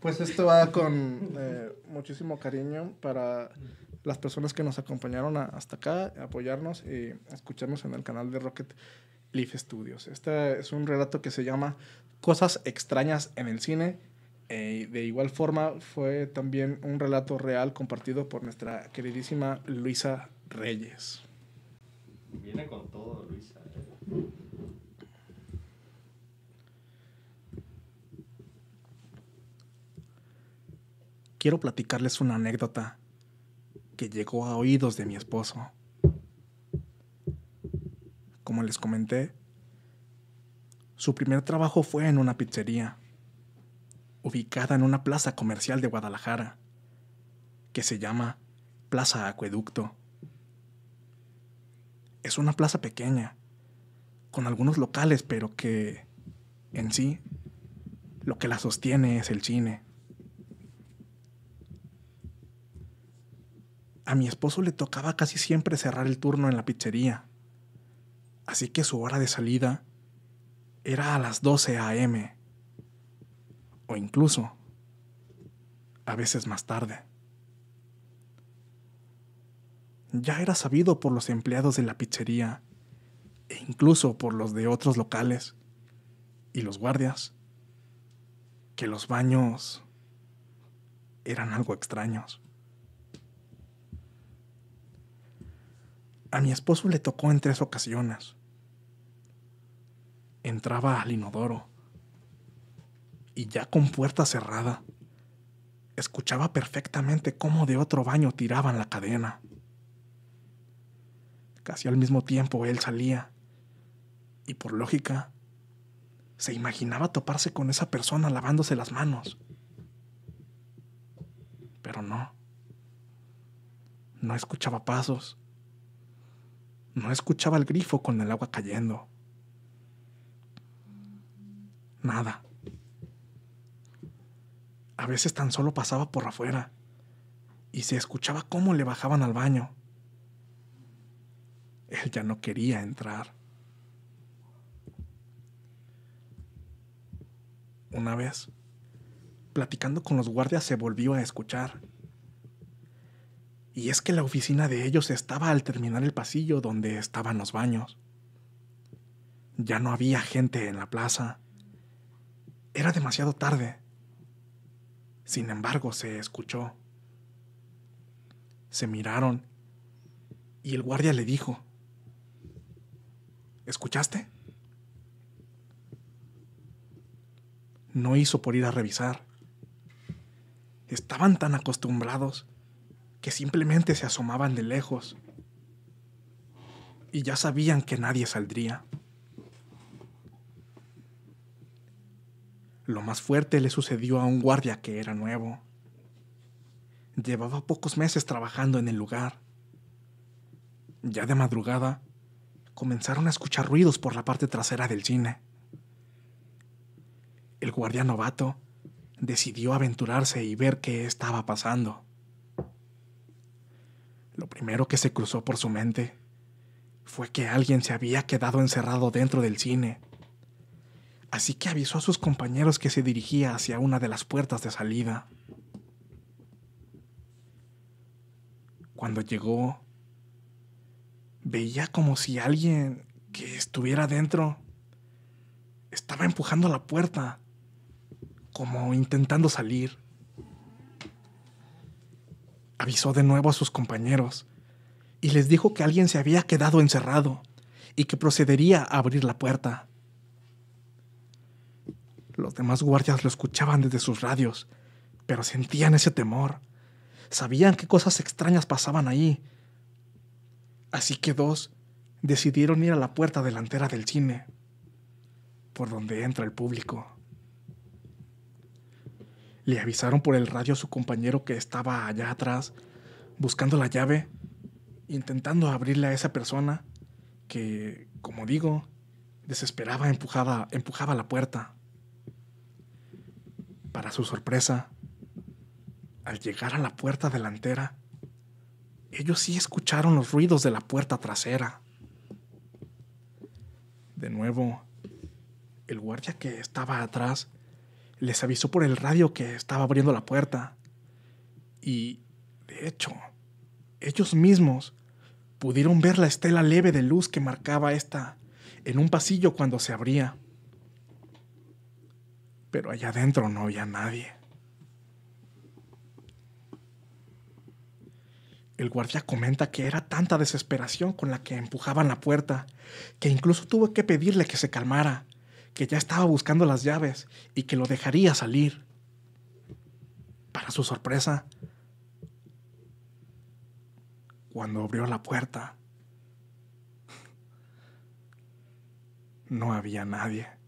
Pues esto va con eh, muchísimo cariño para las personas que nos acompañaron a- hasta acá, apoyarnos y escucharnos en el canal de Rocket Leaf Studios. Este es un relato que se llama Cosas extrañas en el cine. Eh, de igual forma fue también un relato real compartido por nuestra queridísima Luisa Reyes. Viene con todo, Luisa. quiero platicarles una anécdota que llegó a oídos de mi esposo. Como les comenté, su primer trabajo fue en una pizzería, ubicada en una plaza comercial de Guadalajara, que se llama Plaza Acueducto. Es una plaza pequeña, con algunos locales, pero que, en sí, lo que la sostiene es el cine. A mi esposo le tocaba casi siempre cerrar el turno en la pizzería, así que su hora de salida era a las 12 a.m. o incluso a veces más tarde. Ya era sabido por los empleados de la pizzería e incluso por los de otros locales y los guardias que los baños eran algo extraños. A mi esposo le tocó en tres ocasiones. Entraba al inodoro y ya con puerta cerrada, escuchaba perfectamente cómo de otro baño tiraban la cadena. Casi al mismo tiempo él salía y por lógica se imaginaba toparse con esa persona lavándose las manos. Pero no. No escuchaba pasos. No escuchaba el grifo con el agua cayendo. Nada. A veces tan solo pasaba por afuera y se escuchaba cómo le bajaban al baño. Él ya no quería entrar. Una vez, platicando con los guardias, se volvió a escuchar. Y es que la oficina de ellos estaba al terminar el pasillo donde estaban los baños. Ya no había gente en la plaza. Era demasiado tarde. Sin embargo, se escuchó. Se miraron y el guardia le dijo, ¿escuchaste? No hizo por ir a revisar. Estaban tan acostumbrados que simplemente se asomaban de lejos y ya sabían que nadie saldría. Lo más fuerte le sucedió a un guardia que era nuevo. Llevaba pocos meses trabajando en el lugar. Ya de madrugada, comenzaron a escuchar ruidos por la parte trasera del cine. El guardia novato decidió aventurarse y ver qué estaba pasando. Lo primero que se cruzó por su mente fue que alguien se había quedado encerrado dentro del cine. Así que avisó a sus compañeros que se dirigía hacia una de las puertas de salida. Cuando llegó, veía como si alguien que estuviera dentro estaba empujando la puerta, como intentando salir. avisó de nuevo a sus compañeros y les dijo que alguien se había quedado encerrado y que procedería a abrir la puerta. Los demás guardias lo escuchaban desde sus radios, pero sentían ese temor. Sabían que cosas extrañas pasaban ahí. Así que dos decidieron ir a la puerta delantera del cine, por donde entra el público. Le avisaron por el radio a su compañero que estaba allá atrás, buscando la llave, intentando abrirle a esa persona que, como digo, desesperaba empujaba la puerta. Para su sorpresa, al llegar a la puerta delantera, ellos sí escucharon los ruidos de la puerta trasera. De nuevo, el guardia que estaba atrás les avisó por el radio que estaba abriendo la puerta. Y, de hecho, ellos mismos pudieron ver la estela leve de luz que marcaba esta en un pasillo cuando se abría. Pero allá adentro no había nadie. El guardia comenta que era tanta desesperación con la que empujaban la puerta, que incluso tuvo que pedirle que se calmara, que ya estaba buscando las llaves y que lo dejaría salir. Para su sorpresa, cuando abrió la puerta, no había nadie.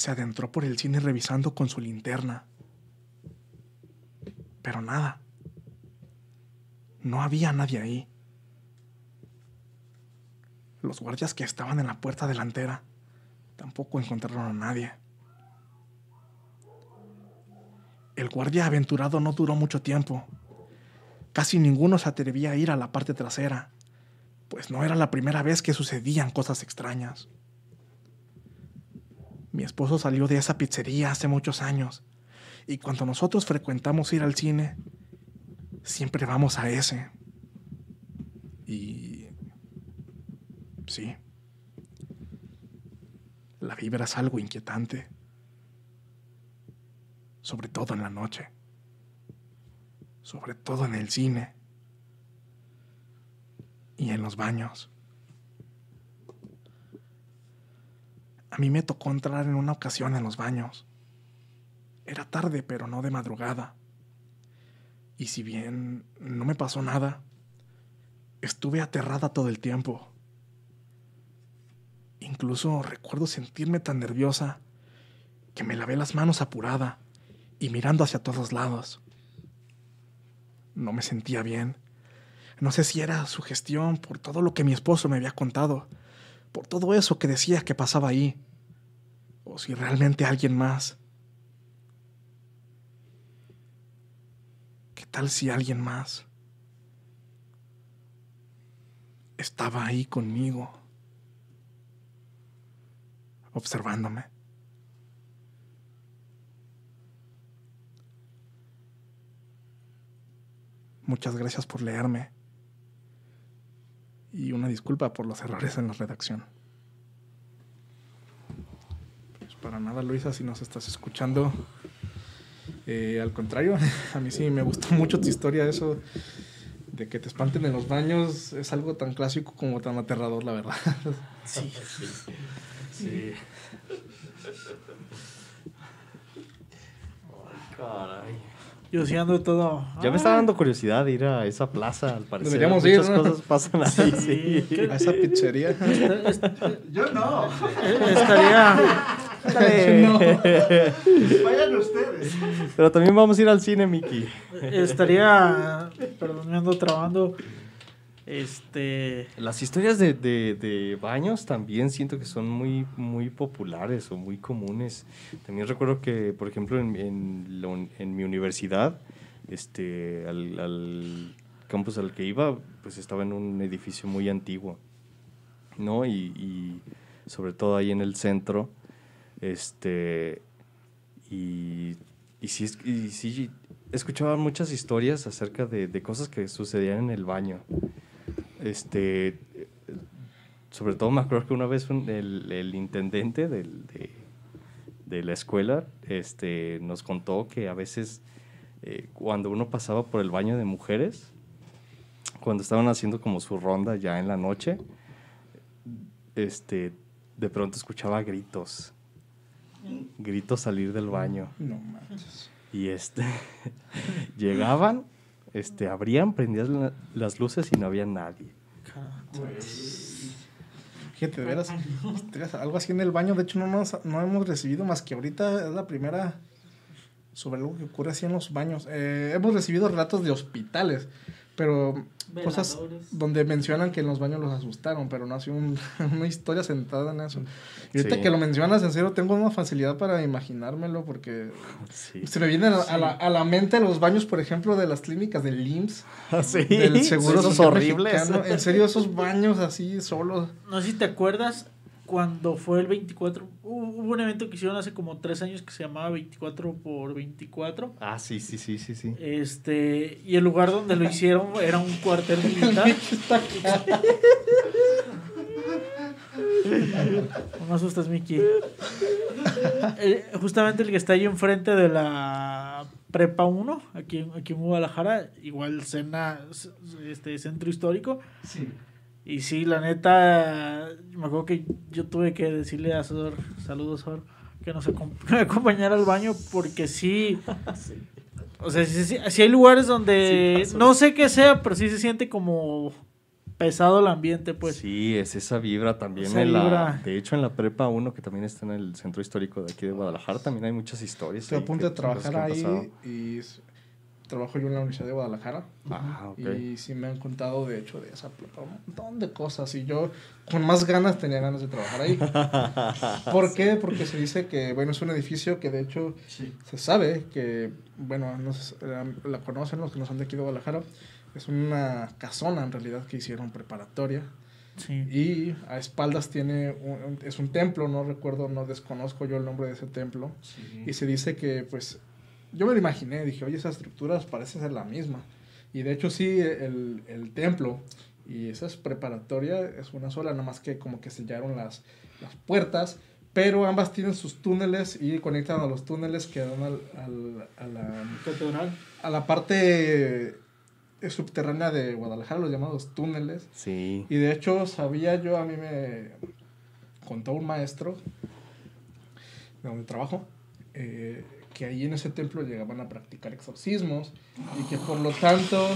Se adentró por el cine revisando con su linterna. Pero nada. No había nadie ahí. Los guardias que estaban en la puerta delantera tampoco encontraron a nadie. El guardia aventurado no duró mucho tiempo. Casi ninguno se atrevía a ir a la parte trasera, pues no era la primera vez que sucedían cosas extrañas. Mi esposo salió de esa pizzería hace muchos años, y cuando nosotros frecuentamos ir al cine, siempre vamos a ese. Y... Sí. La vibra es algo inquietante. Sobre todo en la noche. Sobre todo en el cine. Y en los baños. A mí me tocó entrar en una ocasión en los baños. Era tarde, pero no de madrugada. Y si bien no me pasó nada, estuve aterrada todo el tiempo. Incluso recuerdo sentirme tan nerviosa que me lavé las manos apurada y mirando hacia todos lados. No me sentía bien. No sé si era su gestión por todo lo que mi esposo me había contado, por todo eso que decía que pasaba ahí, o si realmente alguien más ¿Qué tal si alguien más estaba ahí conmigo, observándome? Muchas gracias por leerme y una disculpa por los errores en la redacción. Pues para nada, Luisa, si nos estás escuchando, eh, al contrario, a mí sí me gustó mucho tu historia, eso de que te espanten en los baños es algo tan clásico como tan aterrador, la verdad. Sí. Sí. Caray. Yo sí ando todo. Ya me está dando curiosidad ir a esa plaza, al parecer. Deberíamos ir, Muchas ¿no? cosas pasan ahí, sí. A esa pizzería. Yo no. Estaría. Vayan ustedes. Pero también vamos a ir al cine, Miki. Estaría. Perdón, me ando trabando. Este. Las historias de, de- baños también siento que son muy, muy populares o muy comunes. También recuerdo que, por ejemplo, en, en, mi universidad, este, al, al campus al que iba, pues estaba en un edificio muy antiguo, ¿no? Y, sobre todo ahí en el centro, este, y, y sí, y sí escuchaba muchas historias acerca de, de cosas que sucedían en el baño. Este, sobre todo me acuerdo que una vez un- el, el intendente del, de- de la escuela, este, nos contó que a veces eh, cuando uno pasaba por el baño de mujeres, cuando estaban haciendo como su ronda ya en la noche, este, de pronto escuchaba gritos, gritos salir del baño. No manches. Y este, llegaban, este, abrían, prendían la- las luces y no había nadie. Fíjate, de veras, algo así en el baño, de hecho no, nos, no hemos recibido más que ahorita es la primera sobre algo que ocurre así en los baños. Eh, hemos recibido relatos de hospitales, pero cosas donde mencionan que en los baños los asustaron, pero no ha sido un- una historia centrada en eso. Y ahorita Sí. que lo mencionas, en serio, tengo una facilidad para imaginármelo porque Sí. se me vienen a, a la, a la mente los baños, por ejemplo, de las clínicas del IMSS, Sí, del Seguro esos Social horribles. Mexicano. En serio, esos baños así solos. No sé si te acuerdas cuando fue el 24. Hubo hubo un evento que hicieron hace como tres años que se llamaba 24 por 24. Ah, sí, sí, sí, sí, sí. Este, y el lugar donde lo hicieron era un cuartel militar. No me asustas, Mickey. Eh, justamente el que está ahí enfrente de la Prepa 1, aquí, en- aquí en Guadalajara, igual cena, este, centro histórico. Y sí, la neta, me acuerdo que yo tuve que decirle a Sor, saludos Sor, que nos acompañara al baño porque sí, o sea, sí, sí- sí hay lugares donde no sé qué sea, pero sí se siente como pesado el ambiente, pues. sí, es esa vibra también. Esa en la- de hecho, en la prepa 1, que también está en el centro histórico de aquí de Guadalajara, también hay muchas historias. Estoy a ahí punto de que- cosas trabajar ahí y trabajo yo en la Universidad de Guadalajara. Ah. Y sí me han contado, de hecho, de esa prepa un montón de cosas. Y yo, con más ganas, tenía ganas de trabajar ahí. ¿Por qué? Porque se dice que, bueno, es un edificio que, de hecho, se sabe que, bueno, no sé, la, la conocen los que no son de aquí de Guadalajara. Es una casona, en realidad, que hicieron preparatoria. Sí. Y a espaldas tiene, un- es un templo, no recuerdo, no desconozco yo el nombre de ese templo. Y se dice que, pues, yo me lo imaginé, dije, oye, esas estructuras parece ser la misma. Y de hecho sí, el, el templo y esa es preparatoria, es una sola, nada más que como que sellaron las, las puertas, pero ambas tienen sus túneles y conectan a los túneles que dan al, al- a, la, Catedral. a la parte subterránea de Guadalajara, los llamados túneles. Sí. Y de hecho, sabía yo, a mí me contó un maestro de donde trabajo, eh, que ahí en ese templo llegaban a practicar exorcismos y que por lo tanto,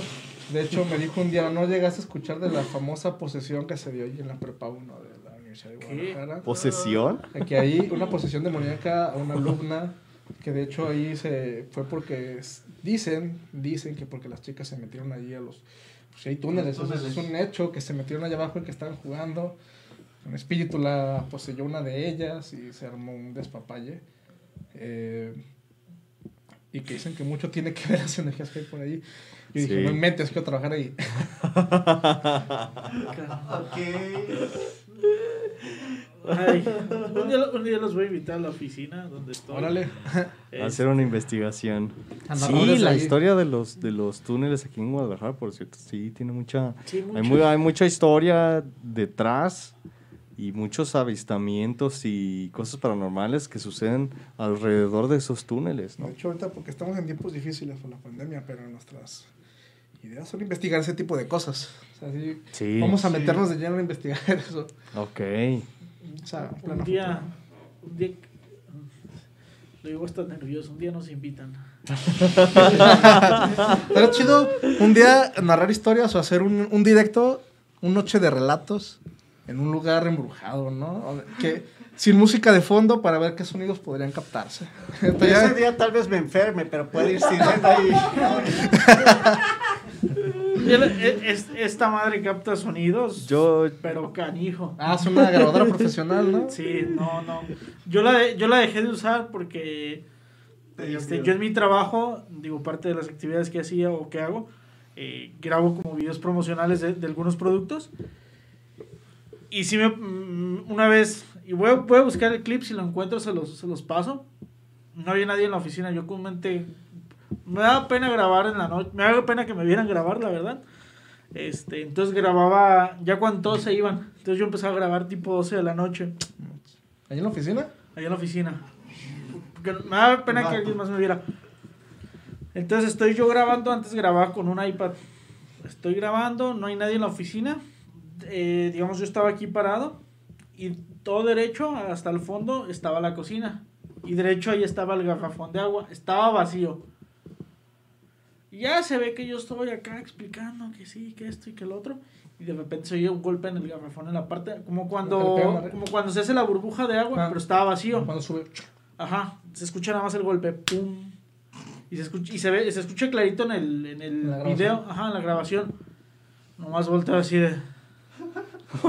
de hecho, me dijo un día, no llegaste a escuchar de la famosa posesión que se dio ahí en la prepa 1 de la Universidad de ¿Qué? Guadalajara. ¿Posesión? Que ahí una posesión demoníaca a una alumna, que de hecho ahí se fue porque dicen, dicen que porque las chicas se metieron allí a los, pues hay túneles, eso es un hecho, que se metieron allá abajo y que estaban jugando. Un espíritu la poseyó una de ellas y se armó un despapalle. Eh, y que dicen que mucho tiene que ver las energías que hay por ahí. Yo dije, Sí. no inventes, quiero trabajar ahí. Ay, un, día, un día los voy a invitar a la oficina donde estoy. Órale. Es- Hacer una investigación. Sí, la ahí. historia de los, de los túneles aquí en Guadalajara, por cierto, sí, tiene mucha... sí, Hay, muy- hay mucha historia detrás y muchos avistamientos y cosas paranormales que suceden alrededor de esos túneles, ¿no? De hecho, ahorita porque estamos en tiempos difíciles por la pandemia, pero nuestras ideas son investigar ese tipo de cosas. O sea, sí, Sí. vamos a meternos de lleno a investigar eso. Ok. O sea, un día, un día, lo digo hasta nervioso, un día nos invitan. Pero chido un día narrar historias o hacer un, un directo, un noche de relatos en un lugar embrujado, ¿no? Que, sin música de fondo para ver qué sonidos podrían captarse. Ese día tal vez me enferme, pero puede ir sirviendo ahí. E- es- esta madre capta sonidos, Yo... pero canijo. Ah, es una grabadora profesional, ¿no? Sí, no, no. Yo la, de- yo la dejé de usar porque este, yo en mi trabajo, digo, parte de las actividades que hacía o que hago, eh, grabo como videos promocionales de, de algunos productos. Y si me, mm, una vez, y voy a, voy a buscar el clip, si lo encuentro se los, se los paso. No había nadie en la oficina, yo comúnmente, me daba pena grabar en la noche, me daba pena que me vieran grabar, la verdad. Este, entonces grababa ya cuando todos se iban. Entonces yo empezaba a grabar tipo 12 de la noche, ¿Ahí en la oficina? allá en la oficina. porque me da pena que alguien más me viera. Entonces estoy yo grabando, antes grababa con un iPad. Estoy grabando, no hay nadie en la oficina. Eh, digamos, yo estaba aquí parado y todo derecho hasta el fondo estaba la cocina. Y derecho ahí estaba el garrafón de agua. Estaba vacío. Y ya se ve que yo estoy acá explicando que sí, que esto y que el otro. Y de repente se oye un golpe en el garrafón en la parte, como cuando, Como cuando se hace la burbuja de agua, Ah. pero estaba vacío. Cuando sube. Ajá, se escucha nada más el golpe, pum. Y se escucha, y se ve, se escucha clarito en el, en el video, ajá, en la grabación. Nomás volteo así de.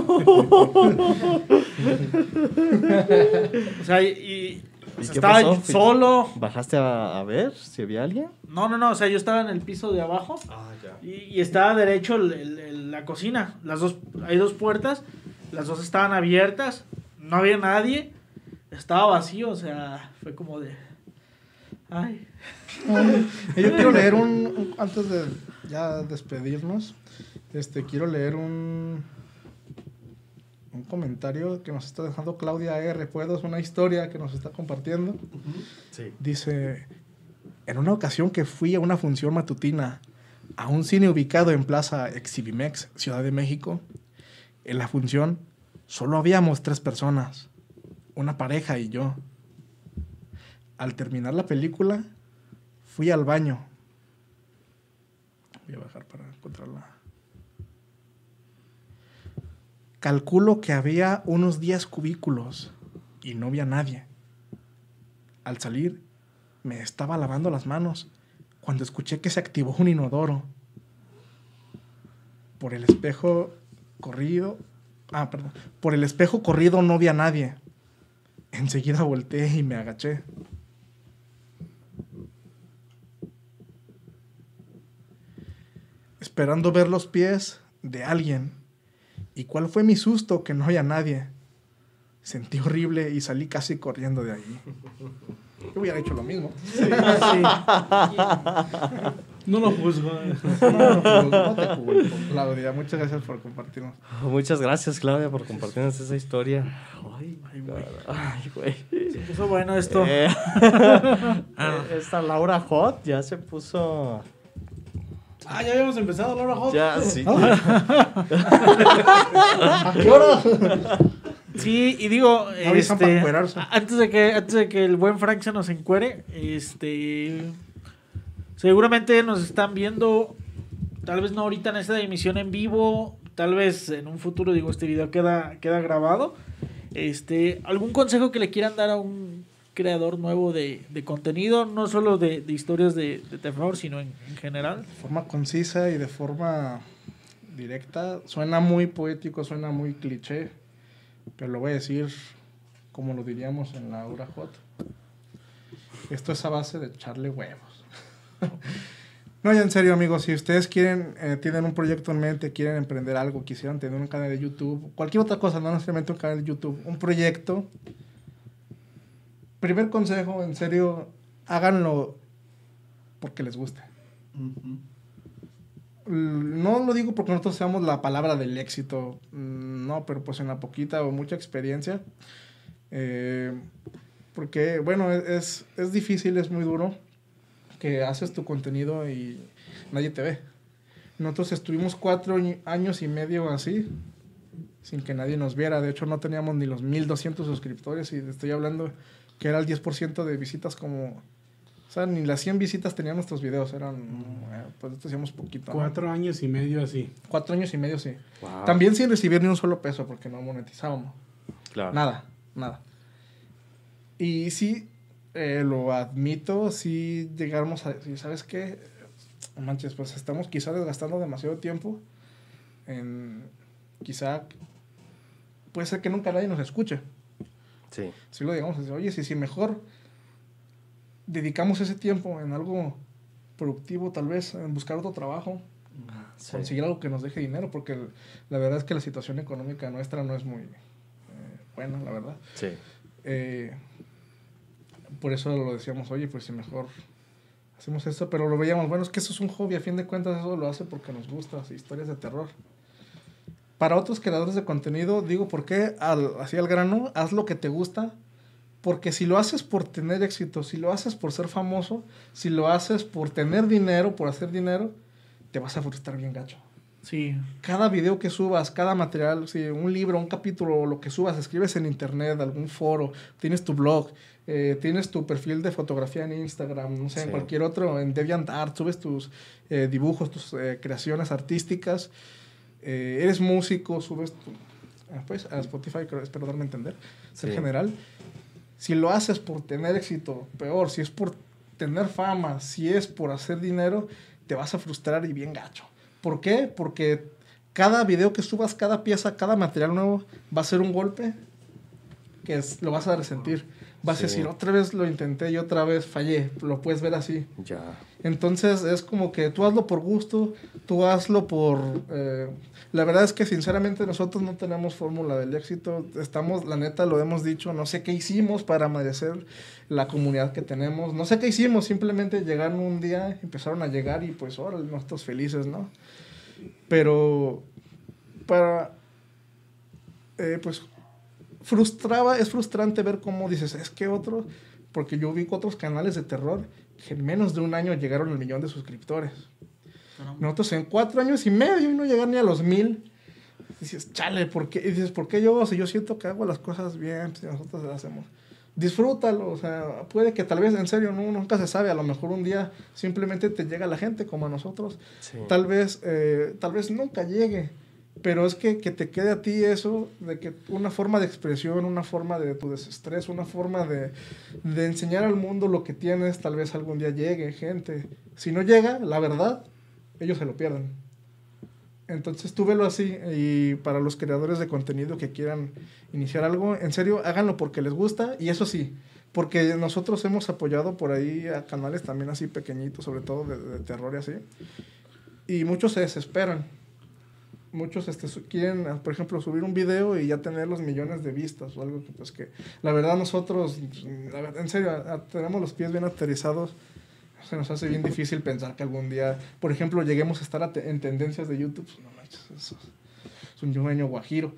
o sea, y, y- o ¿Y sea, qué estaba pasó? solo. ¿Bajaste a, a ver si había alguien? No, no, no, o sea, yo estaba en el piso de abajo Ah, ya. y, y estaba derecho el- el- el- la cocina. Las dos, hay dos puertas, las dos estaban abiertas, no había nadie, estaba vacío, o sea, fue como de. Ay. Yo quiero leer un, un- antes de ya despedirnos, este quiero leer un un comentario que nos está dejando Claudia R. Puedo, es una historia que nos está compartiendo. Sí. Dice, en una ocasión que fui a una función matutina a un cine ubicado en Plaza Exhibimex, Ciudad de México, en la función solo habíamos tres personas, una pareja y yo. Al terminar la película, fui al baño. Voy a bajar para encontrarla. Calculo que había unos 10 cubículos y no había nadie. Al salir, me estaba lavando las manos cuando escuché que se activó un inodoro. Por el espejo corrido. Ah, perdón. Por el espejo corrido no vi a nadie. Enseguida volteé y me agaché. Esperando ver los pies de alguien. ¿Y cuál fue mi susto que no había nadie? Sentí horrible y salí casi corriendo de ahí. Yo hubiera hecho lo mismo. No lo juzgo. No, no te culpo, Claudia. Muchas gracias por compartirnos. Muchas gracias, Claudia, por compartirnos esa historia. Ay, ay, güey. Se puso bueno esto. Eh, esta Laura Hot ya se puso. Ah, ya habíamos empezado, Laura Hot. Ya, sí. ¿A qué hora? Sí, y digo, este, antes de que antes de que el buen Frank se nos encuere, este seguramente nos están viendo tal vez no ahorita en esta emisión en vivo, tal vez en un futuro digo este video queda queda grabado. Este, algún consejo que le quieran dar a un creador nuevo de, de contenido, no solo de, de historias de, de terror, sino en, en general. De forma concisa y de forma directa. Suena muy poético, suena muy cliché. Pero lo voy a decir como lo diríamos en la hora hot. Esto es a base de echarle huevos. No, ya en serio, amigos, si ustedes quieren, eh, tienen un proyecto en mente, quieren emprender algo, quisieran tener un canal de YouTube, cualquier otra cosa, no necesariamente un canal de YouTube, un proyecto, primer consejo, en serio, háganlo porque les guste. Mm, No lo digo porque nosotros seamos la palabra del éxito, mm, no, pero pues en la poquita o mucha experiencia. eh, porque, bueno, e-, es, es difícil, es muy duro que haces tu contenido y nadie te ve. Nosotros estuvimos cuatro años y medio así, sin que nadie nos viera. De hecho, no teníamos ni los 1200 suscriptores y estoy hablando que era el 10% de visitas como... O sea, ni las 100 visitas tenían nuestros videos, eran... eh, Pues esto hacíamos poquito. ¿no? Cuatro años y medio así. Cuatro años y medio, sí. Wow. También sin recibir ni un solo peso porque no monetizábamos. Claro. Nada, nada. Y sí, eh, lo admito, sí llegamos a decir, ¿sabes qué? Manches, pues estamos quizá desgastando demasiado tiempo en quizá puede ser que nunca nadie nos escuche. Sí. Si lo digamos, oye, si, si mejor dedicamos ese tiempo en algo productivo, tal vez en buscar otro trabajo, sí. conseguir algo que nos deje dinero, porque la verdad es que la situación económica nuestra no es muy eh, buena, la verdad. Sí. Eh, por eso lo decíamos, oye, pues si mejor hacemos esto, pero lo veíamos, bueno, es que eso es un hobby, a fin de cuentas eso lo hace porque nos gusta, historias de terror. Para otros creadores de contenido, digo, ¿por qué al, así al grano? Haz lo que te gusta, Porque si lo haces por tener éxito, si lo haces por ser famoso, si lo haces por tener dinero, por hacer dinero, te vas a frustrar bien gacho. Sí. Cada video que subas, cada material, si un libro, un capítulo, lo que subas, escribes en internet, algún foro, tienes tu blog, eh, tienes tu perfil de fotografía en Instagram, no sé, en cualquier otro, en DeviantArt, subes tus eh, dibujos, tus eh, creaciones artísticas, eh, eres músico, subes tu, ah, pues, a Spotify, creo, espero darme a entender, ser Sí. general. Si lo haces por tener éxito, peor, si es por tener fama, si es por hacer dinero, te vas a frustrar y bien gacho. ¿Por qué? Porque cada video que subas, cada pieza, cada material nuevo va a ser un golpe que es- lo vas a resentir. Vas Sí. a decir, otra vez lo intenté y otra vez fallé. Lo puedes ver así. Ya. Entonces es como que tú hazlo por gusto, tú hazlo por... eh, la verdad es que sinceramente nosotros no tenemos fórmula del éxito. Estamos, la neta, lo hemos dicho, no sé qué hicimos para merecer la comunidad que tenemos. No sé qué hicimos, simplemente llegaron un día, empezaron a llegar y pues ahora nosotros felices, ¿no? Pero para... eh, pues frustraba, es frustrante ver cómo dices, es que otros, porque yo vi otros canales de terror que en menos de un año llegaron al millón de suscriptores. Nosotros en cuatro años y medio y no llegar ni a los mil. Dices, chale, ¿por qué? Y dices, ¿por qué yo? Si yo siento que hago las cosas bien, si nosotros las hacemos. Disfrútalo, o sea, puede que tal vez, en serio, no, nunca se sabe, a lo mejor un día simplemente te llega la gente como a nosotros. Sí. Tal vez, eh, tal vez nunca llegue, pero es que, que te quede a ti eso, de que una forma de expresión, una forma de tu desestrés, una forma de, de enseñar al mundo lo que tienes, tal vez algún día llegue gente. Si no llega, la verdad, ellos se lo pierden. Entonces tú velo así y para los creadores de contenido que quieran iniciar algo, en serio, háganlo porque les gusta y eso sí, porque nosotros hemos apoyado por ahí a canales también así pequeñitos, sobre todo de, de terror y así, y muchos se desesperan. Muchos este, quieren, ah, por ejemplo, subir un video y ya tener los millones de vistas o algo que, pues, que la verdad nosotros, la verdad, en serio, a- a- tenemos los pies bien aterrizados. Se nos hace bien difícil pensar que algún día, por ejemplo, lleguemos a estar a te- en tendencias de YouTube. No manches, eso es, es un sueño guajiro.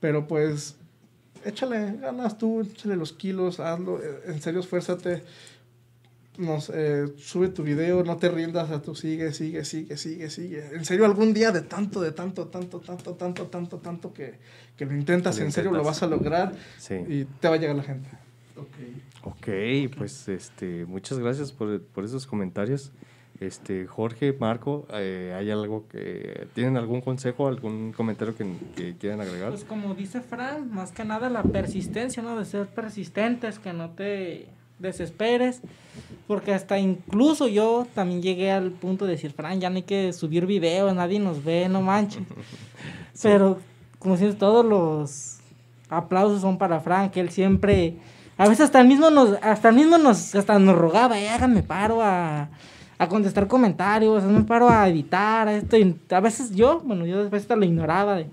Pero pues, échale ganas tú, échale los kilos, hazlo. eh, En serio, esfuérzate. Nos, eh, sube tu video, no te rindas a tu sigue, sigue, sigue, sigue, sigue. En serio, algún día de tanto, de tanto, tanto, tanto, tanto, tanto, tanto que, que lo intentas, Lo en serio lo vas a lograr Sí. y te va a llegar la gente. Ok, pues este, muchas gracias por, por esos comentarios. Este, Jorge, Marco, eh, ¿hay algo que tienen algún consejo, algún comentario que, que quieran agregar? Pues como dice Fran, más que nada la persistencia, ¿no? De ser persistentes, que no te desesperes. Porque hasta incluso yo también llegué al punto de decir, Fran, ya no hay que subir videos, nadie nos ve, no manches. Pero, como si todos los aplausos son para Fran, que él siempre, a veces hasta el mismo nos, hasta el mismo nos, hasta nos rogaba, eh, háganme paro a, a contestar comentarios, hazme paro a editar, a esto, y a veces yo, bueno, yo después hasta lo ignoraba de,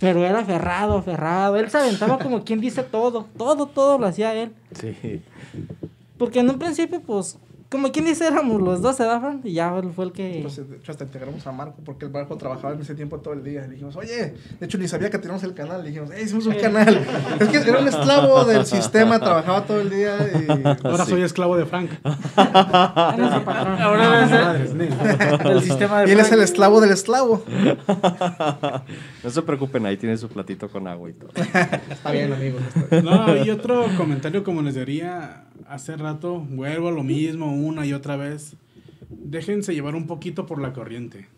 pero era aferrado, aferrado, él se aventaba como quien dice todo, todo, todo lo hacía él, Sí, porque en un principio, pues, como quien dice, éramos los dos, ¿verdad, Fran? Y ya fue el que... Entonces, de hecho, hasta integramos a Marco, porque el Marco trabajaba en ese tiempo todo el día. Le dijimos, oye, de hecho, ni sabía que teníamos el canal. Le dijimos, hey, hicimos un canal. es que era un esclavo del sistema, trabajaba todo el día y... Ahora Sí. soy esclavo de Frank. Ahora Madres, neta. del sistema de Y él es el esclavo del esclavo. no se preocupen, ahí tiene su platito con agua y todo. Está bien, amigos. está bien. No, y otro comentario como les diría hace rato, vuelvo a lo mismo una y otra vez. Déjense llevar un poquito por la corriente.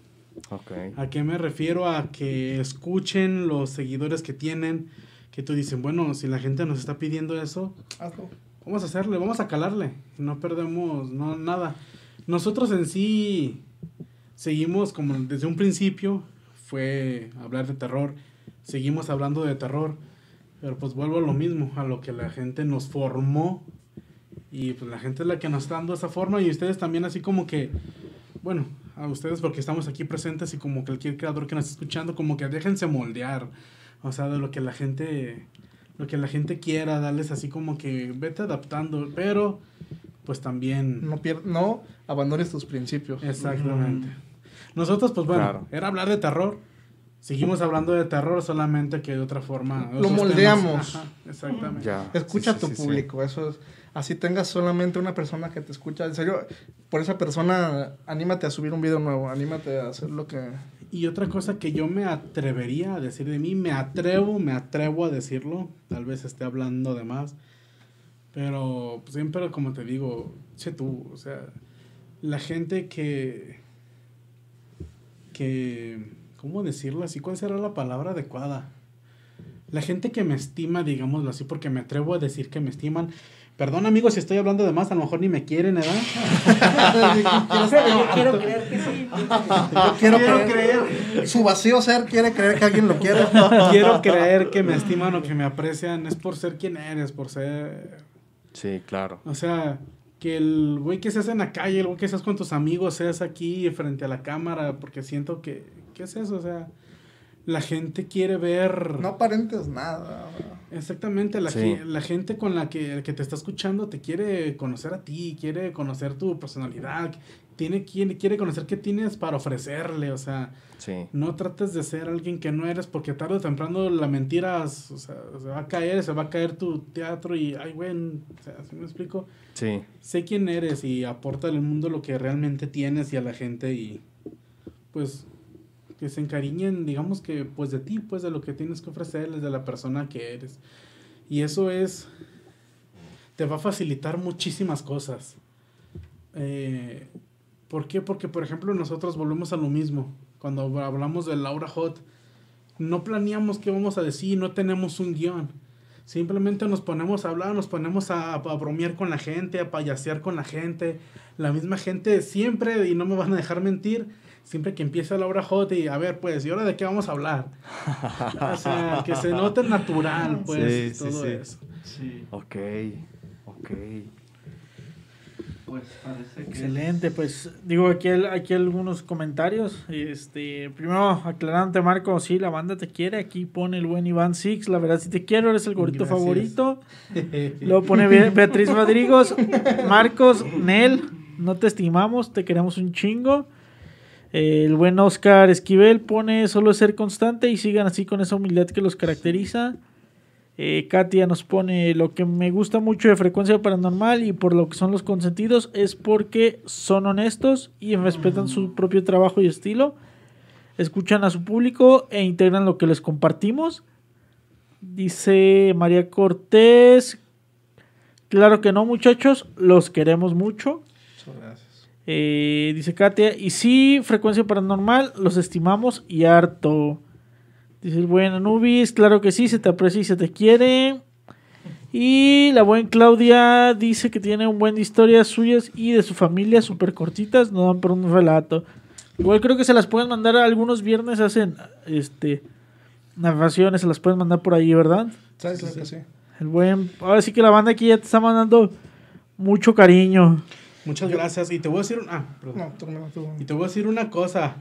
¿A qué me refiero? A que escuchen los seguidores que tienen, que tú dicen, bueno, si la gente nos está pidiendo eso, Hazlo. vamos a hacerle, vamos a calarle, no perdemos no, nada. Nosotros en sí seguimos como desde un principio, fue hablar de terror, seguimos hablando de terror, pero pues vuelvo a lo mismo, a lo que la gente nos formó y pues la gente es la que nos está dando esa forma y ustedes también así como que, bueno, a ustedes porque estamos aquí presentes y como cualquier creador que nos está escuchando, como que déjense moldear, o sea, de lo que la gente, lo que la gente quiera, darles así como que vete adaptando, pero pues también... No, pier- no abandones tus principios. Exactamente. Nosotros, pues bueno, Claro. era hablar de terror, seguimos hablando de terror, solamente que de otra forma. Lo moldeamos. Ajá, exactamente. Ya. Escucha Sí, a sí, tu sí, sí. público, eso es. Así tengas solamente una persona que te escucha. En serio, por esa persona, anímate a subir un video nuevo, anímate a hacer lo que. Y otra cosa que yo me atrevería a decir de mí, me atrevo, me atrevo a decirlo, tal vez esté hablando de más, pero siempre como te digo, che tú, o sea, la gente que, que, ¿cómo decirlo así? ¿Cuál será la palabra adecuada? La gente que me estima, digámoslo así, porque me atrevo a decir que me estiman. Perdón amigos si estoy hablando de más, a lo mejor ni me quieren, ¿verdad? Yo quiero creer que sí. Yo quiero, creer. Su vacío ser quiere creer que alguien lo quiere. Quiero creer que me estiman o que me aprecian, es por ser quien eres, por ser Sí, claro. O sea, que el güey que seas en la calle, el güey que seas con tus amigos, seas aquí frente a la cámara, porque siento que, ¿qué es eso? O sea, la gente quiere ver... No aparentes nada. Exactamente, la, Sí. la gente con la que, que te está escuchando te quiere conocer a ti, quiere conocer tu personalidad, tiene, quiere, quiere conocer qué tienes para ofrecerle, o sea, Sí. no trates de ser alguien que no eres porque tarde o temprano la mentira o sea, se va a caer, se va a caer tu teatro y, ay, güey, o sea, ¿sí me explico? Sí. sé quién eres y aporta al mundo lo que realmente tienes y a la gente y pues que se encariñen, digamos que pues de ti, pues de lo que tienes que ofrecerles, de la persona que eres. Y eso es, te va a facilitar muchísimas cosas. Eh, ¿Por qué? Porque, por ejemplo, nosotros volvemos a lo mismo. Cuando hablamos de Laura Hot, no planeamos qué vamos a decir, no tenemos un guion. Simplemente nos ponemos a hablar, nos ponemos a, a bromear con la gente, a payasear con la gente. La misma gente siempre, y no me van a dejar mentir, siempre que empieza la hora hot y a ver, pues, ¿y ahora de qué vamos a hablar? o sea, que se note natural, pues, Sí, todo sí. eso. Sí, Ok. Ok. pues parece que... Excelente, pues digo aquí aquí algunos comentarios. Este, primero aclarante Marco, sí, la banda te quiere. Aquí pone el buen Iván Six, la verdad si te quiero, eres el gorrito Gracias. favorito. Luego pone Be- Beatriz Rodríguez, Marcos, Nel, no te estimamos, te queremos un chingo. El buen Oscar Esquivel pone solo ser constante y sigan así con esa humildad que los caracteriza. Eh, Katia nos pone lo que me gusta mucho de frecuencia paranormal y por lo que son los consentidos es porque son honestos y respetan su propio trabajo y estilo. Escuchan a su público e integran lo que les compartimos. Dice María Cortés. Claro que no, muchachos, los queremos mucho. Muchas gracias. Eh, dice Katia, y sí, frecuencia paranormal, los estimamos y harto. Dice el buen Anubis, claro que sí, se te aprecia y se te quiere. Y la buena Claudia dice que tiene un buen de historias suyas y de su familia súper cortitas, no dan por un relato. Igual creo que se las pueden mandar algunos viernes, hacen este narraciones, se las pueden mandar por ahí, ¿verdad? ¿Sabes lo que sí? El buen, ahora sí que la banda aquí ya te está mandando mucho cariño. Muchas gracias. Y te voy a decir... un- Ah, perdón. No, tú, no, tú. Y te voy a decir una cosa.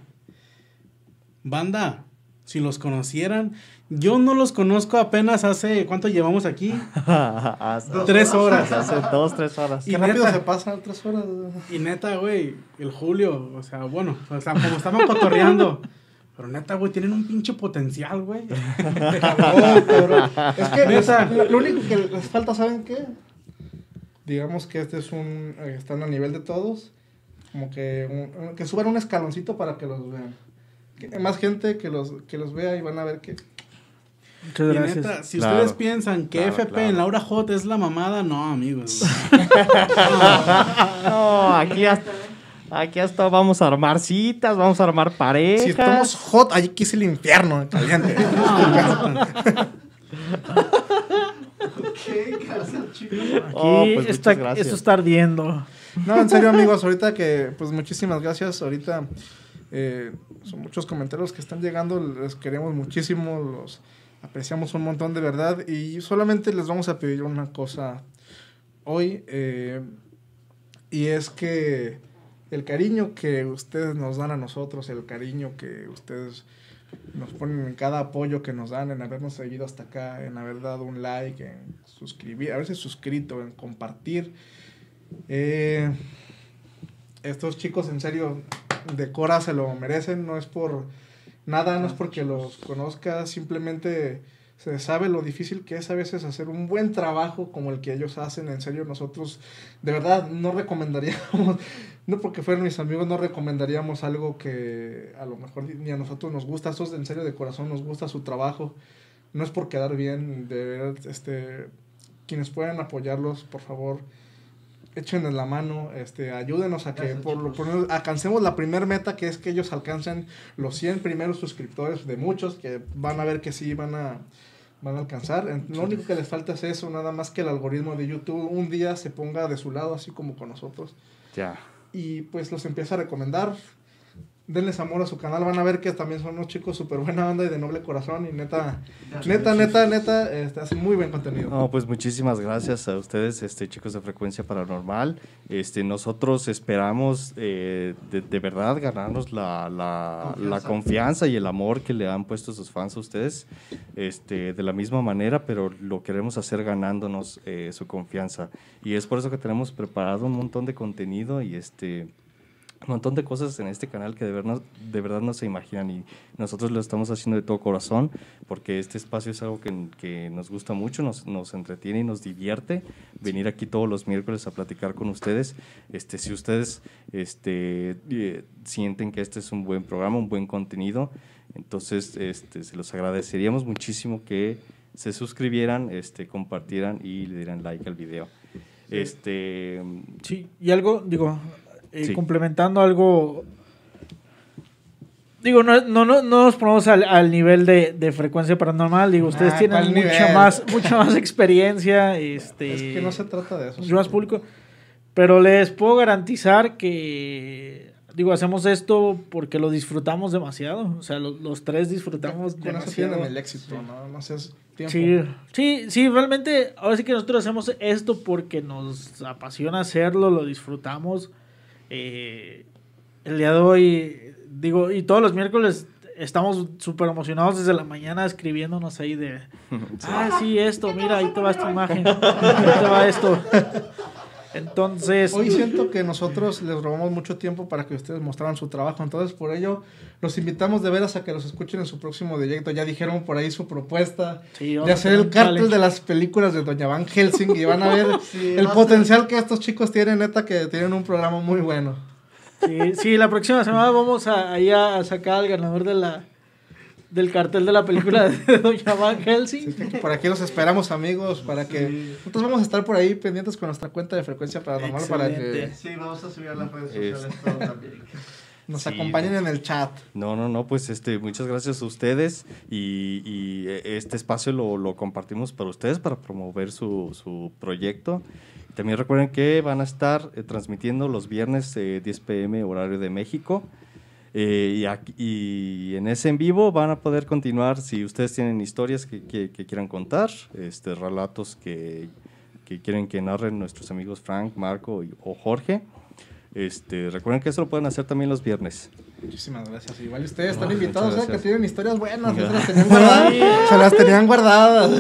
Banda, si los conocieran, yo no los conozco apenas hace, ¿cuánto llevamos aquí? Tres horas. Hace dos, tres horas. Y Qué rápido neta- se pasan tres horas. Y neta, güey, el Julio, o sea, bueno, o sea, como estaban cotorreando. Pero neta, güey, tienen un pinche potencial, güey. Es que Neta. lo único que les falta, ¿saben qué? Digamos que este es un. eh, están a nivel de todos. Como que, un- que suban un escaloncito para que los vean. Que más gente que los, que los vea y van a ver que. Muchas Y gracias. neta, si Claro. ustedes piensan que Claro, FP claro. en Laura Hot es la mamada, no, amigos. No, aquí hasta, aquí hasta vamos a armar citas, vamos a armar parejas. Si estamos hot, allí aquí es el infierno caliente. Aquí Oh, pues está, esto está ardiendo. No, en serio, amigos, ahorita que, pues muchísimas gracias. Ahorita eh, son muchos comentarios que están llegando. Les queremos muchísimo, los apreciamos un montón de verdad. Y solamente les vamos a pedir una cosa hoy. eh, y es que el cariño que ustedes nos dan a nosotros, el cariño que ustedes nos ponen en cada apoyo que nos dan, en habernos seguido hasta acá, en haber dado un like, en suscribir, haberse suscrito, en compartir. Eh, estos chicos en serio de Cora se lo merecen, no es por Nada, no es porque los conozca, simplemente se sabe lo difícil que es a veces hacer un buen trabajo como el que ellos hacen. En serio, nosotros de verdad no recomendaríamos, no porque fueran mis amigos, no recomendaríamos algo que a lo mejor ni a nosotros nos gusta. Estos en serio de corazón nos gusta su trabajo. No es por quedar bien, de verdad, este, quienes puedan apoyarlos, por favor, échenos la mano, este, ayúdenos a que por lo por alcancemos la primer meta, que es que ellos alcancen los 100 primeros suscriptores de muchos, que van a ver que sí van a, van a alcanzar. Lo único que les falta es eso, nada más que el algoritmo de YouTube un día se ponga de su lado, así como con nosotros, Ya. y pues los empieza a recomendar. Denles amor a su canal, van a ver que también son unos chicos súper buena onda y de noble corazón y neta, neta, neta, neta, este, hacen muy buen contenido. No, pues muchísimas gracias a ustedes, este, chicos de Frecuencia Paranormal. Este, nosotros esperamos eh, de, de verdad ganarnos la, la, la confianza y el amor que le han puesto sus fans a ustedes este, de la misma manera, pero lo queremos hacer ganándonos eh, su confianza. Y es por eso que tenemos preparado un montón de contenido y este un montón de cosas en este canal que de verdad, de verdad no se imaginan y nosotros lo estamos haciendo de todo corazón porque este espacio es algo que, que nos gusta mucho, nos, nos entretiene y nos divierte venir aquí todos los miércoles a platicar con ustedes. Este, si ustedes este, eh, sienten que este es un buen programa, un buen contenido, entonces este, se los agradeceríamos muchísimo que se suscribieran, este, compartieran y le dieran like al video. Este, Sí, y algo, digo, eh, Sí. complementando algo. Digo, no, no, no, no nos ponemos al, al nivel de, de frecuencia paranormal. Digo, ustedes Ah, tienen ¿cuál mucha más, mucha más experiencia. Este, Es que no se trata de eso. mucho más público. Pero les puedo garantizar que, digo, hacemos esto porque lo disfrutamos demasiado. O sea, lo- los tres disfrutamos Con demasiado. el éxito, ¿no? No sé, es tiempo. Sí, sí, sí, realmente, ahora sí que nosotros hacemos esto porque nos apasiona hacerlo, lo disfrutamos. Eh, el día de hoy, digo, y todos los miércoles estamos súper emocionados desde la mañana escribiéndonos ahí de, ah, sí, esto, mira, ahí te va esta imagen, ahí te va esto. Entonces, Hoy siento que nosotros les robamos mucho tiempo para que ustedes mostraran su trabajo, entonces por ello los invitamos de veras a que los escuchen en su próximo directo. Ya dijeron por ahí su propuesta Sí, de hacer el cártel de las películas de Doña Van Helsing y van a ver Sí, el potencial que estos chicos tienen, neta, que tienen un programa muy bueno. sí, sí, la próxima semana vamos a, ahí a sacar al ganador de la, del cartel de la película de Doña Van Helsing. Que por aquí los esperamos, amigos, para que nosotros vamos a estar por ahí pendientes con nuestra cuenta de frecuencia paranormal para que. Sí, vamos a subir a las redes Es- sociales todo también. nos Sí, acompañen en el chat. No, no, no, pues este, muchas gracias a ustedes y, y, eh, este espacio lo, lo compartimos para ustedes para promover su, su proyecto. También recuerden que van a estar eh, transmitiendo los viernes eh, 10 pm horario de México. Eh, y, aquí- y en ese en vivo van a poder continuar si ustedes tienen historias que, quieran contar, este, relatos que, quieren que narren nuestros amigos Frank, Marco o Jorge. Este, recuerden que eso lo pueden hacer también los viernes. Muchísimas gracias. Igual ustedes están No, invitados, muchas ¿eh? que tienen historias buenas, se las tenían guardadas. se las tenían guardadas.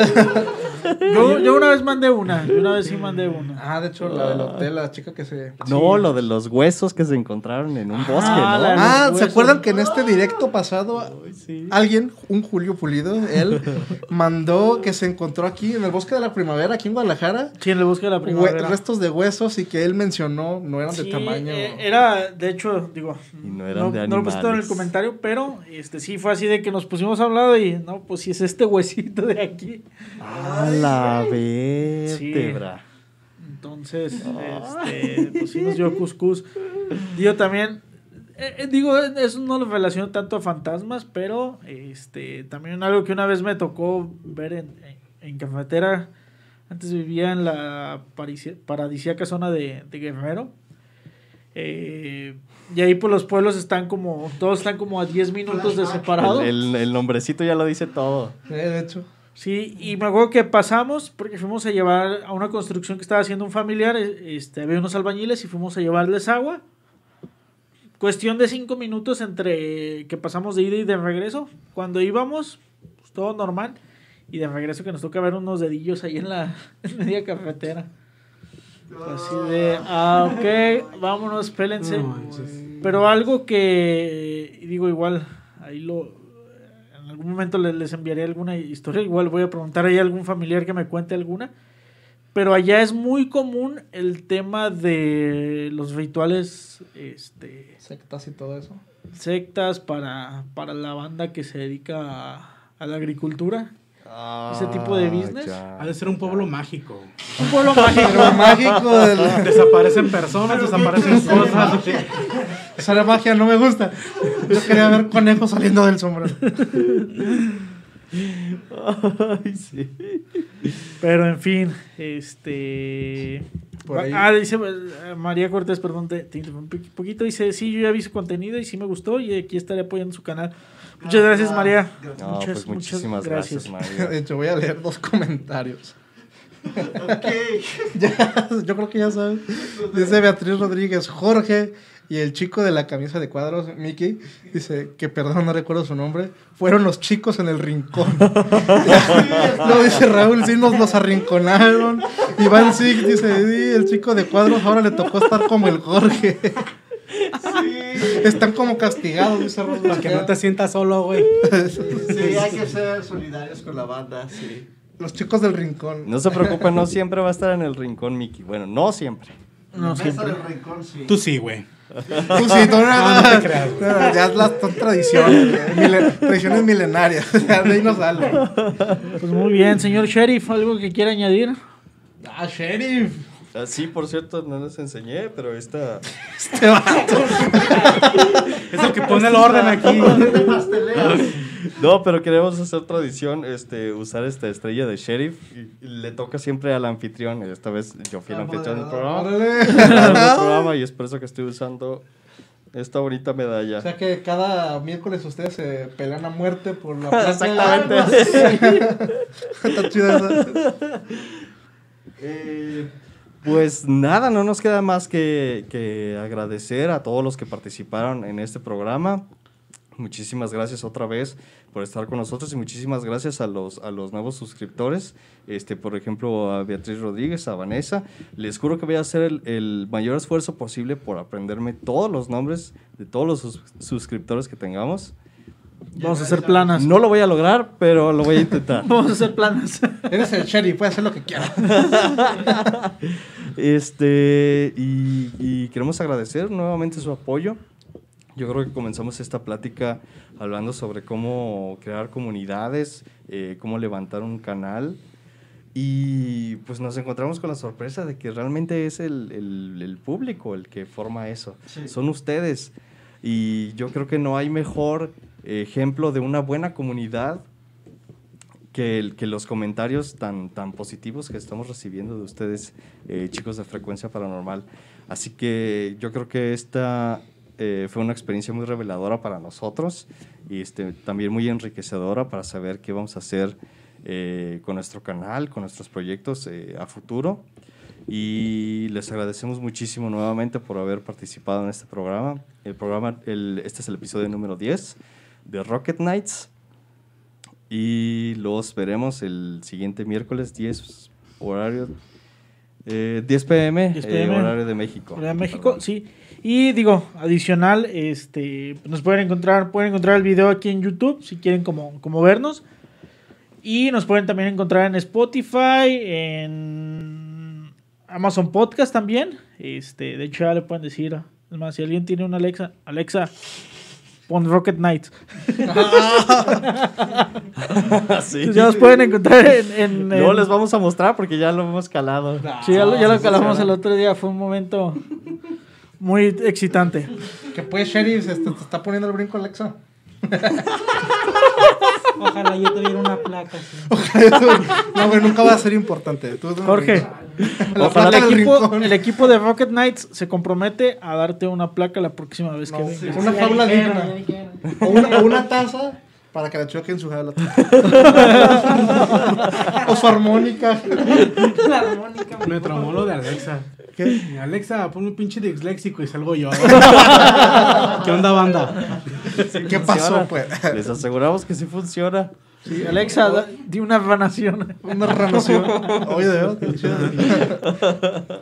Yo, yo una vez mandé una, yo una vez sí mandé una. ah, de hecho, la del hotel, la chica que se... No, lo de los huesos que se encontraron en un bosque, Ah, ¿no? la- Ah, ¿se acuerdan que en este directo pasado sí. alguien, un Julio Pulido, él, mandó que se encontró aquí en el bosque de la primavera, aquí en Guadalajara, Sí, en el bosque de la primavera. restos de huesos y que él mencionó no eran de tamaño... eh, era, de hecho, digo, Y no eran de no lo puse todo en el comentario, pero este sí fue así de que nos pusimos a hablar y no, pues si es este huesito de aquí. A la vértebra. Entonces, este, pues sí nos dio cuscús. Yo también, eh, eh, digo, eso no lo relaciono tanto a fantasmas, pero este, también algo que una vez me tocó ver en, en, en cafetera. Antes vivía en la paradisíaca zona de, de Guerrero. Eh, y ahí pues los pueblos están como, todos están como a 10 minutos de separado. El, el- el nombrecito ya lo dice todo. Eh, de hecho, Sí, y me acuerdo que pasamos porque fuimos a llevar a una construcción que estaba haciendo un familiar, eh, este, había unos albañiles y fuimos a llevarles agua. Cuestión de cinco minutos entre que pasamos de ida y de regreso. Cuando íbamos, pues, todo normal. Y de regreso que nos toca ver unos dedillos ahí en la en media cafetera. Así de, ah, ok, vámonos, pélense. No. Pero algo que, digo igual, ahí lo, en algún momento le- les, enviaré alguna historia. Igual voy a preguntar ahí a algún familiar que me cuente alguna. Pero allá es muy común el tema de los rituales, este, Sectas y todo eso. sectas para, para la banda que se dedica a, a la agricultura. Ese tipo de business. ya. Ha de ser un pueblo mágico. Un pueblo mágico. Mágico del... Desaparecen personas, desaparecen cosas. Esa era magia no me gusta. Yo quería ver conejos saliendo del sombrero. Ay, sí. Pero en fin, este. Por ahí. Ah, dice eh, María Cortés, perdón, te, te un poquito. Dice: Sí, yo ya vi su contenido y sí me gustó y aquí estaré apoyando su canal. Muchas gracias, María. No, muchas, pues muchísimas gracias, María. De hecho, voy a leer dos comentarios. Ya, yo creo que ya sabes. Dice Beatriz Rodríguez, Jorge y el chico de la camisa de cuadros, Mickey, dice que perdón, no recuerdo su nombre, fueron los chicos en el rincón. Luego dice Raúl, sí, nos los arrinconaron. Iván Sig dice, sí, el chico de cuadros ahora le tocó estar como el Jorge. Están como castigados, dice Raúl. Para que no te sientas solo, güey. Sí, hay que ser solidarios con la banda, sí. Los chicos del rincón. No se preocupen, no siempre va a estar en el rincón Mickey. Bueno, no siempre. No, siempre. del rincón, sí. Tú sí, güey. Tú sí, tú no, no te creas. Ya es las son tradiciones, mile- tradiciones milenarias. Ya de ahí no sale. Pues muy bien, señor Sheriff, ¿algo que quiera añadir? Ah, sheriff. Ah, Sí, por cierto, no les enseñé, pero esta... Este vato. Es el que pone el orden aquí. No, pero queremos hacer tradición, este, usar esta estrella de sheriff. Y le toca siempre al anfitrión. Esta vez yo fui el anfitrión del programa. Órale. del programa y es por eso que estoy usando esta bonita medalla. O sea que cada miércoles ustedes se pelean a muerte por la plaza. Exactamente. Está chida esa. Eh, pues nada, no nos queda más que, que agradecer a todos los que participaron en este programa. Muchísimas gracias otra vez por estar con nosotros y muchísimas gracias a los, a los nuevos suscriptores. Este, por ejemplo, a Beatriz Rodríguez, a Vanessa. Les juro que voy a hacer el, el mayor esfuerzo posible por aprenderme todos los nombres de todos los sus- suscriptores que tengamos. Vamos a hacer planas. No lo voy a lograr, pero lo voy a intentar. Vamos a hacer planas. Eres el sheriff, puedes hacer lo que quieras. Este, y, y queremos agradecer nuevamente su apoyo. Yo creo que comenzamos esta plática hablando sobre cómo crear comunidades, eh, cómo levantar un canal. Y pues nos encontramos con la sorpresa de que realmente es el, el- el público el que forma eso. Son ustedes. Y yo creo que no hay mejor ejemplo de una buena comunidad que, el- que los comentarios tan, tan positivos que estamos recibiendo de ustedes, eh, chicos de Frecuencia Paranormal. Así que yo creo que esta eh, fue una experiencia muy reveladora para nosotros y este, también muy enriquecedora para saber qué vamos a hacer eh, con nuestro canal, con nuestros proyectos eh, a futuro. Y les agradecemos muchísimo nuevamente por haber participado en este programa. El programa, el, este es el episodio número 10 de Rocket Nights. Y los veremos el siguiente miércoles 10 horario eh, 10 pm, 10 eh, PM. horario de México. Horario de México, sí. Y digo, adicional, este, nos pueden encontrar, pueden encontrar el video aquí en YouTube si quieren como, como vernos. Y nos pueden también encontrar en Spotify, en Amazon Podcast también. Este, de hecho ya le pueden decir, es más, si alguien tiene una Alexa, Alexa, pon Rocket Knight. Sí. Entonces ya los pueden encontrar en... en- No les vamos a mostrar porque ya lo hemos calado. Sí, ya lo, ya lo sí, calamos el otro día, fue un momento muy excitante. Que pues, sheriff, este, te está poniendo el brinco Alexa. Ojalá yo tuviera una placa. así. No, güey, nunca va a ser importante. Tú, Jorge, ojalá el equipo, rincón. el equipo de Rocket Knights se compromete a darte una placa la próxima vez que No, vengas. sí. Una jaula digna. O una, o una taza para que la choquen su jaula. o su armónica. La armónica. Me tramó lo de Alexa. ¿Qué? Alexa, ponme un pinche disléxico y salgo yo. ¿Qué onda, banda? ¿Qué pasó, pues? Les aseguramos que sí funciona. Sí, Alexa, da- di una ranación. Una ranación. Oye, de.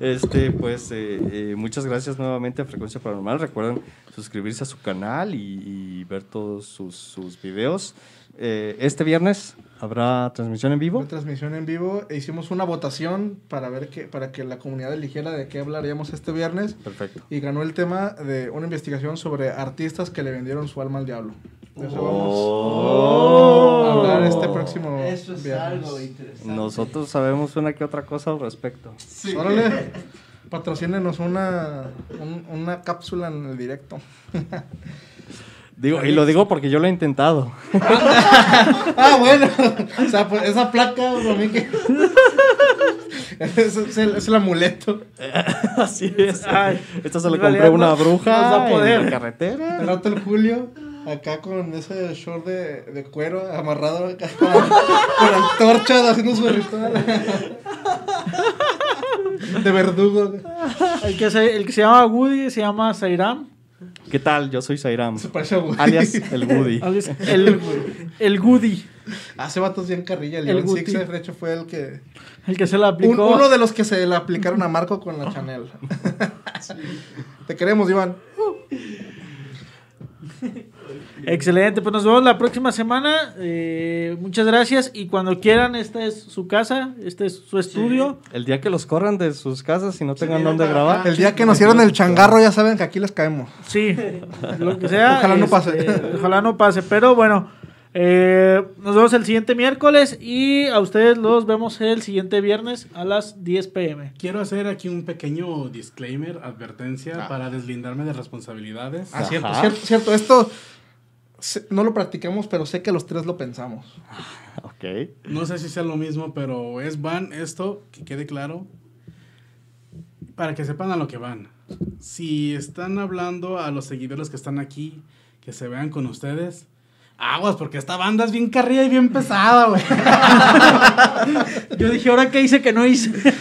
Este, pues, eh, eh, muchas gracias nuevamente a Frecuencia Paranormal. Recuerden suscribirse a su canal y, y ver todos sus, sus videos. Eh, este viernes habrá transmisión en vivo. Una transmisión en vivo. E hicimos una votación para ver que, para que la comunidad eligiera de qué hablaríamos este viernes. Perfecto. Y ganó el tema de una investigación sobre artistas que le vendieron su alma al diablo. De eso vamos Oh. a hablar este próximo Eso es viernes. algo interesante. Nosotros sabemos una que otra cosa al respecto. Órale, patrocínenos una, un- una cápsula en el directo. Digo, y lo digo porque yo lo he intentado. Ah, bueno. O sea, pues esa placa, para mí que. es, es el, es el amuleto. Así es. Ay, Esta se la compré una bruja nos da poder. en la carretera. El rato el Julio, acá con ese short de, de cuero amarrado acá con, con antorchas haciendo su ritual. De verdugo. El que, se, el que se llama Woody se llama Sairam. ¿Qué tal? Yo soy Sairam. Se parece a Woody. Alias el Woody. alias El, el Goody. Hace vatos bien carrilla. El, El. Sixer, de hecho, fue el que. El que se la un- aplicó. uno de los que se le aplicaron a Marco con la Chanel. Te queremos, Iván. Excelente, pues nos vemos la próxima semana. Eh, muchas gracias. Y cuando quieran, esta es su casa, este es su estudio. El día que los corran de sus casas y no tengan dónde grabar. El día que nos hicieron el changarro, ya saben que aquí les caemos. Sí, lo que sea. Ojalá no este, pase. Ojalá no pase. Pero bueno, eh, nos vemos el siguiente miércoles y a ustedes los vemos el siguiente viernes a las 10 pm. Quiero hacer aquí un pequeño disclaimer, advertencia, para deslindarme de responsabilidades. Ah, cierto, cierto, cierto. Esto no lo practicamos, pero sé que los tres lo pensamos. Ok. No sé si sea lo mismo, pero es van esto, que quede claro, para que sepan a lo que van. Si están hablando a los seguidores que están aquí, que se vean con ustedes, aguas, porque esta banda es bien carrilla y bien pesada, güey. Yo dije, ¿ahora qué hice que no hice?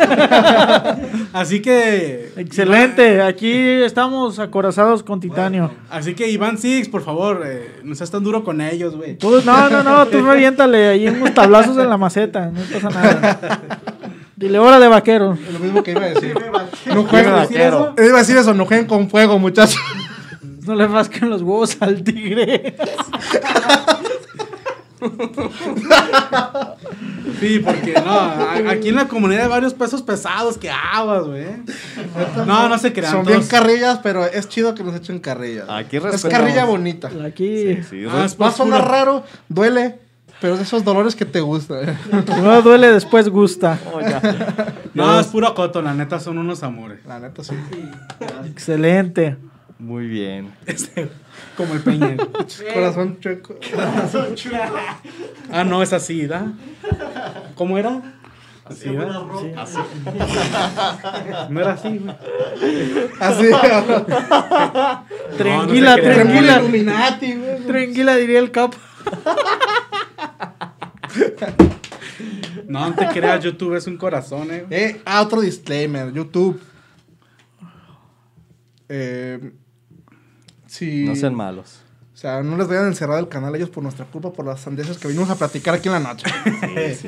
Así que... Excelente, aquí estamos acorazados con titanio. Así que Iván Six, por favor, eh, no seas tan duro con ellos, güey. No, no, no, tú reviéntale ahí unos tablazos en la maceta, no pasa nada. Dile hora de vaquero. Es lo mismo que iba a decir. no jueguen, vaquero. iba a decir eso, no jueguen con fuego, muchachos. No le rasquen los huevos al tigre. Sí, porque no, a- aquí en la comunidad hay varios pesos pesados que aguas, güey. No, no se crean. Son bien carrillas, pero es chido que nos echen carrillas. Aquí es carrilla bonita. Aquí Sí, Ah, es Va a sonar pura- raro, duele, pero es de esos dolores que te gustan. primero duele, después gusta. Oh, ya. No, es puro coto, la neta son unos amores. La neta, sí. Excelente. Muy bien. Este, como el peña. Corazón chueco. Ah, no, es así, ¿da? ¿Cómo era? Así, ¿da? No era así, güey. Así. Tranquila, creas. tranquila. Illuminati, güey. Tranquila, diría el cap. No, no te creas, YouTube es un corazón, eh. Eh, ah, otro disclaimer. YouTube. Eh, No sean malos. O sea, no les vayan a encerrar el canal a ellos por nuestra culpa, por las sandeces que vinimos a platicar aquí en la noche.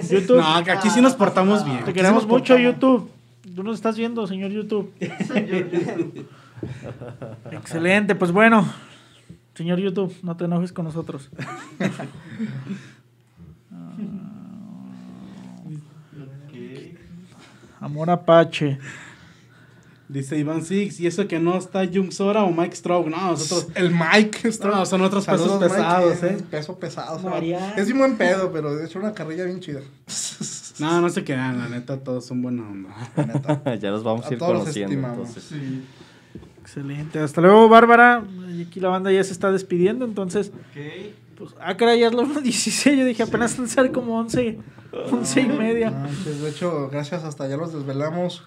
YouTube. No, que aquí sí nos portamos bien. Te queremos mucho. YouTube. Tú nos estás viendo, señor YouTube. Excelente, pues bueno. Señor YouTube, no te enojes con nosotros. Amor Apache. Dice Iván Six, y eso que no está Jung Sora o Mike Stroke. No, nosotros. El Mike. No, son otros pesos Mike, pesados, eh. Peso pesado. o sea, María. Es un buen pedo, pero de hecho una carrilla bien chida. No, no se crean, la neta, todos son buena onda. La neta. ya los vamos a ir todos los conociendo. estimamos. Entonces. Excelente. Hasta luego, Bárbara. Y aquí la banda ya se está despidiendo, entonces. Pues, ah, caray, ya es la 1.16. Yo dije apenas van a ser como 11, 11 y media. De hecho, gracias, hasta ya los desvelamos.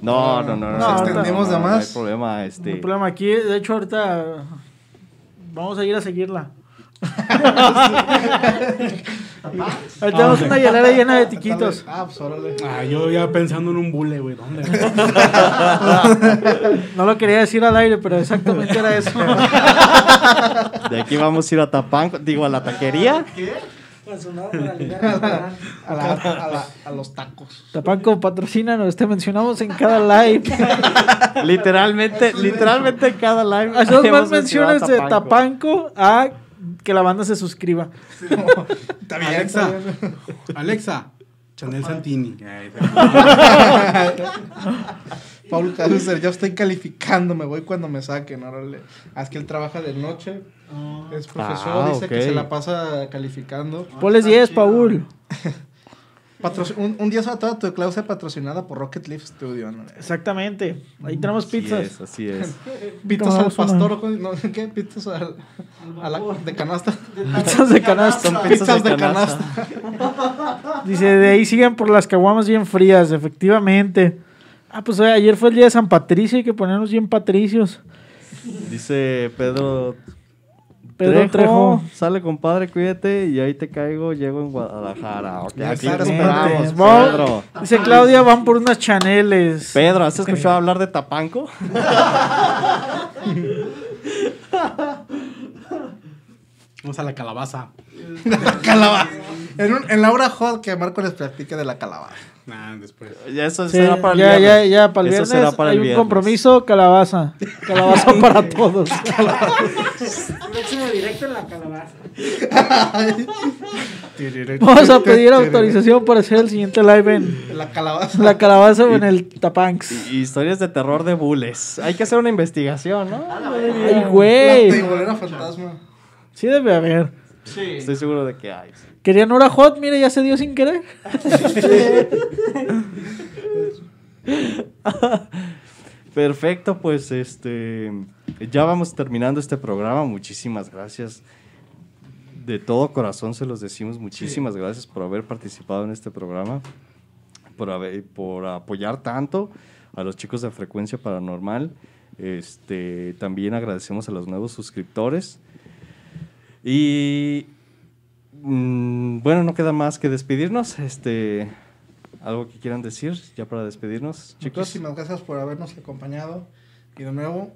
No, no, no, no. Nos no, extendimos no, de no, más. No hay problema. No hay Este, problema aquí. De hecho, ahorita vamos a ir a seguirla. Ahí tenemos una hielera llena de tiquitos. Ah, pues órale. Ah, yo ya pensando en un bule, güey. ¿Dónde? No lo quería decir al aire, pero exactamente era eso. De aquí vamos a ir a Tapanco, digo, a la taquería. A, la- a la- a los tacos. Tapanco, patrocínanos, te mencionamos en cada live. Literalmente, literalmente cada live. Hacemos más menciones de Tapanco a que la banda se suscriba. Está bien, Alexa. Alexa. Chanel Santini. Paul Cáncer, ya estoy calificando, me voy cuando me saquen, órale. Ah, es que él trabaja de noche, es profesor, Ah, dice que se la pasa calificando. Ponles 10, Paul. Un, un día sobre toda tu clase patrocinada por Rocket Leaf Studio, ¿no? Exactamente. Ahí tenemos Así pizzas. es, así es. Pizzas al pastor, ¿o cómo- no, ¿qué? Pizzas al, a la- de canasta. Pizzas de canasta. Son Pizzas de canasta. Dice, de ahí siguen por las caguamas bien frías, efectivamente. Ah, pues oye, ayer fue el día de San Patricio, hay que ponernos bien patricios. Dice Pedro Pedro Trejo. Sale, compadre, cuídate y ahí te caigo. Llego en Guadalajara. Ok, aquí te esperamos. Pedro. Dice Claudia, van por unas chaneles. Pedro, ¿has escuchado hablar de Tapanco? Vamos a la calabaza. Calabaza. En, un- en la hora hot que Marco les platique de la calabaza. Nah, después. Ya eso Sí, será para el ya, ya, viernes. ya, para el Eso viernes será para hay el un viernes. compromiso, calabaza. Calabaza para todos. Próximo directo en la calabaza. Vamos a pedir autorización para hacer el siguiente live en La calabaza. la calabaza o en el Tapanx. Y- Historias de terror de bules. Hay que hacer una investigación, ¿no? Ay, La güey. teibolera fantasma. Sí debe haber. Estoy seguro de que hay. Querían hora hot, mire, ya se dio sin querer. Perfecto, pues este ya vamos terminando este programa. Muchísimas gracias. De todo corazón se los decimos. Muchísimas gracias por haber participado en este programa, por, haber- por apoyar tanto a los chicos de Frecuencia Paranormal. Este, también agradecemos a los nuevos suscriptores. Y mm, bueno, no queda más que despedirnos. Este, algo que quieran decir ya para despedirnos, chicos. Muchísimas gracias por habernos acompañado. Y de nuevo,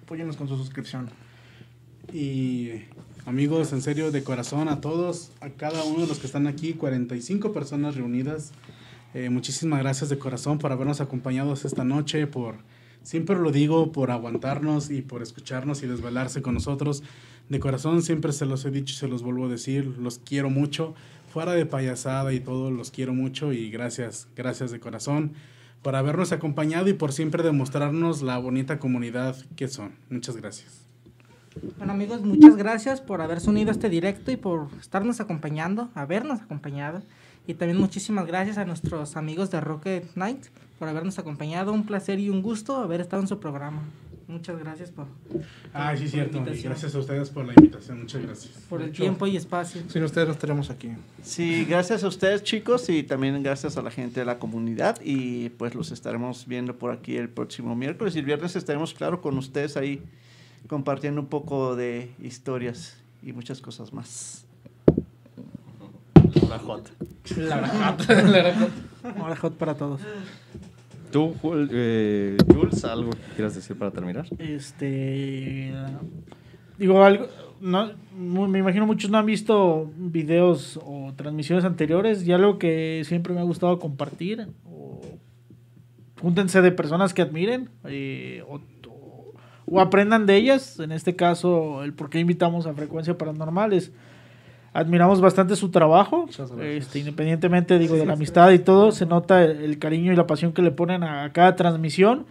apóyenos con su suscripción. Y amigos, en serio, de corazón a todos, a cada uno de los que están aquí, 45 personas reunidas. eh, muchísimas gracias de corazón por habernos acompañado esta noche, por, siempre lo digo, por aguantarnos y por escucharnos y desvelarse con nosotros. De corazón, siempre se los he dicho y se los vuelvo a decir, los quiero mucho. Fuera de payasada y todo, los quiero mucho y gracias, gracias de corazón por habernos acompañado y por siempre demostrarnos la bonita comunidad que son. Muchas gracias. Bueno amigos, muchas gracias por haberse unido a este directo y por estarnos acompañando, habernos acompañado. Y también muchísimas gracias a nuestros amigos de Rocket Night por habernos acompañado. Un placer y un gusto haber estado en su programa. Muchas gracias por, Ah, sí, por cierto. la y. Gracias a ustedes por la invitación. Muchas gracias. por el tiempo y espacio. Sin ustedes no estaríamos aquí. Sí, gracias a ustedes chicos y también gracias a la gente de la comunidad y pues los estaremos viendo por aquí el próximo miércoles y el viernes estaremos claro con ustedes ahí compartiendo un poco de historias y muchas cosas más. La J. Hora hot para todos. Tú, eh, Jules, algo que quieras decir para terminar. Este. Digo, algo. No, me imagino muchos no han visto videos o transmisiones anteriores y algo que siempre me ha gustado compartir. O, júntense de personas que admiren eh, o, aprendan de ellas. En este caso, el por qué invitamos a Frecuencia Paranormal es admiramos bastante su trabajo, este, independientemente digo de la amistad y todo, se nota el, el cariño y la pasión que le ponen a cada transmisión.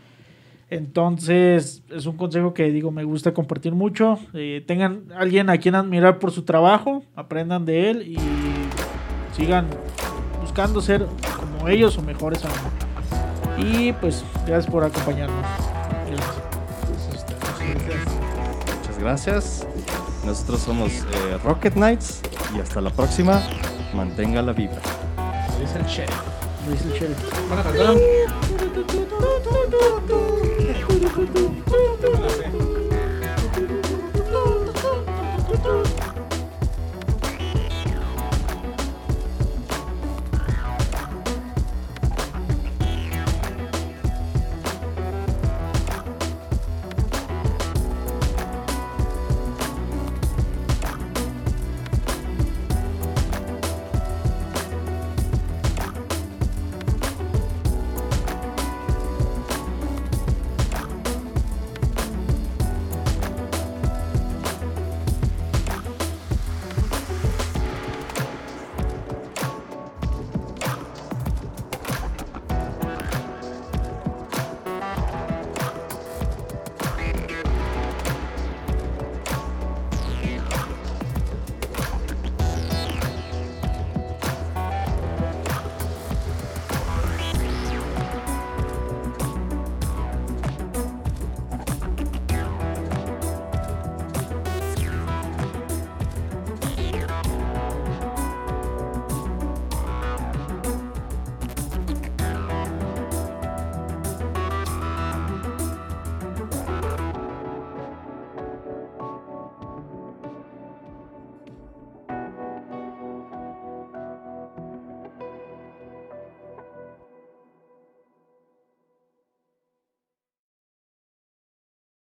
Entonces, es un consejo que digo, me gusta compartir mucho. Eh, tengan alguien a quien admirar por su trabajo, aprendan de él y sigan buscando ser como ellos o mejores aún. Y pues, gracias por acompañarnos. Gracias. Muchas gracias. Nosotros somos eh, Rocket Knights y hasta la próxima. Mantenga la vibra. Dice el sheriff. Lo dice el sheriff.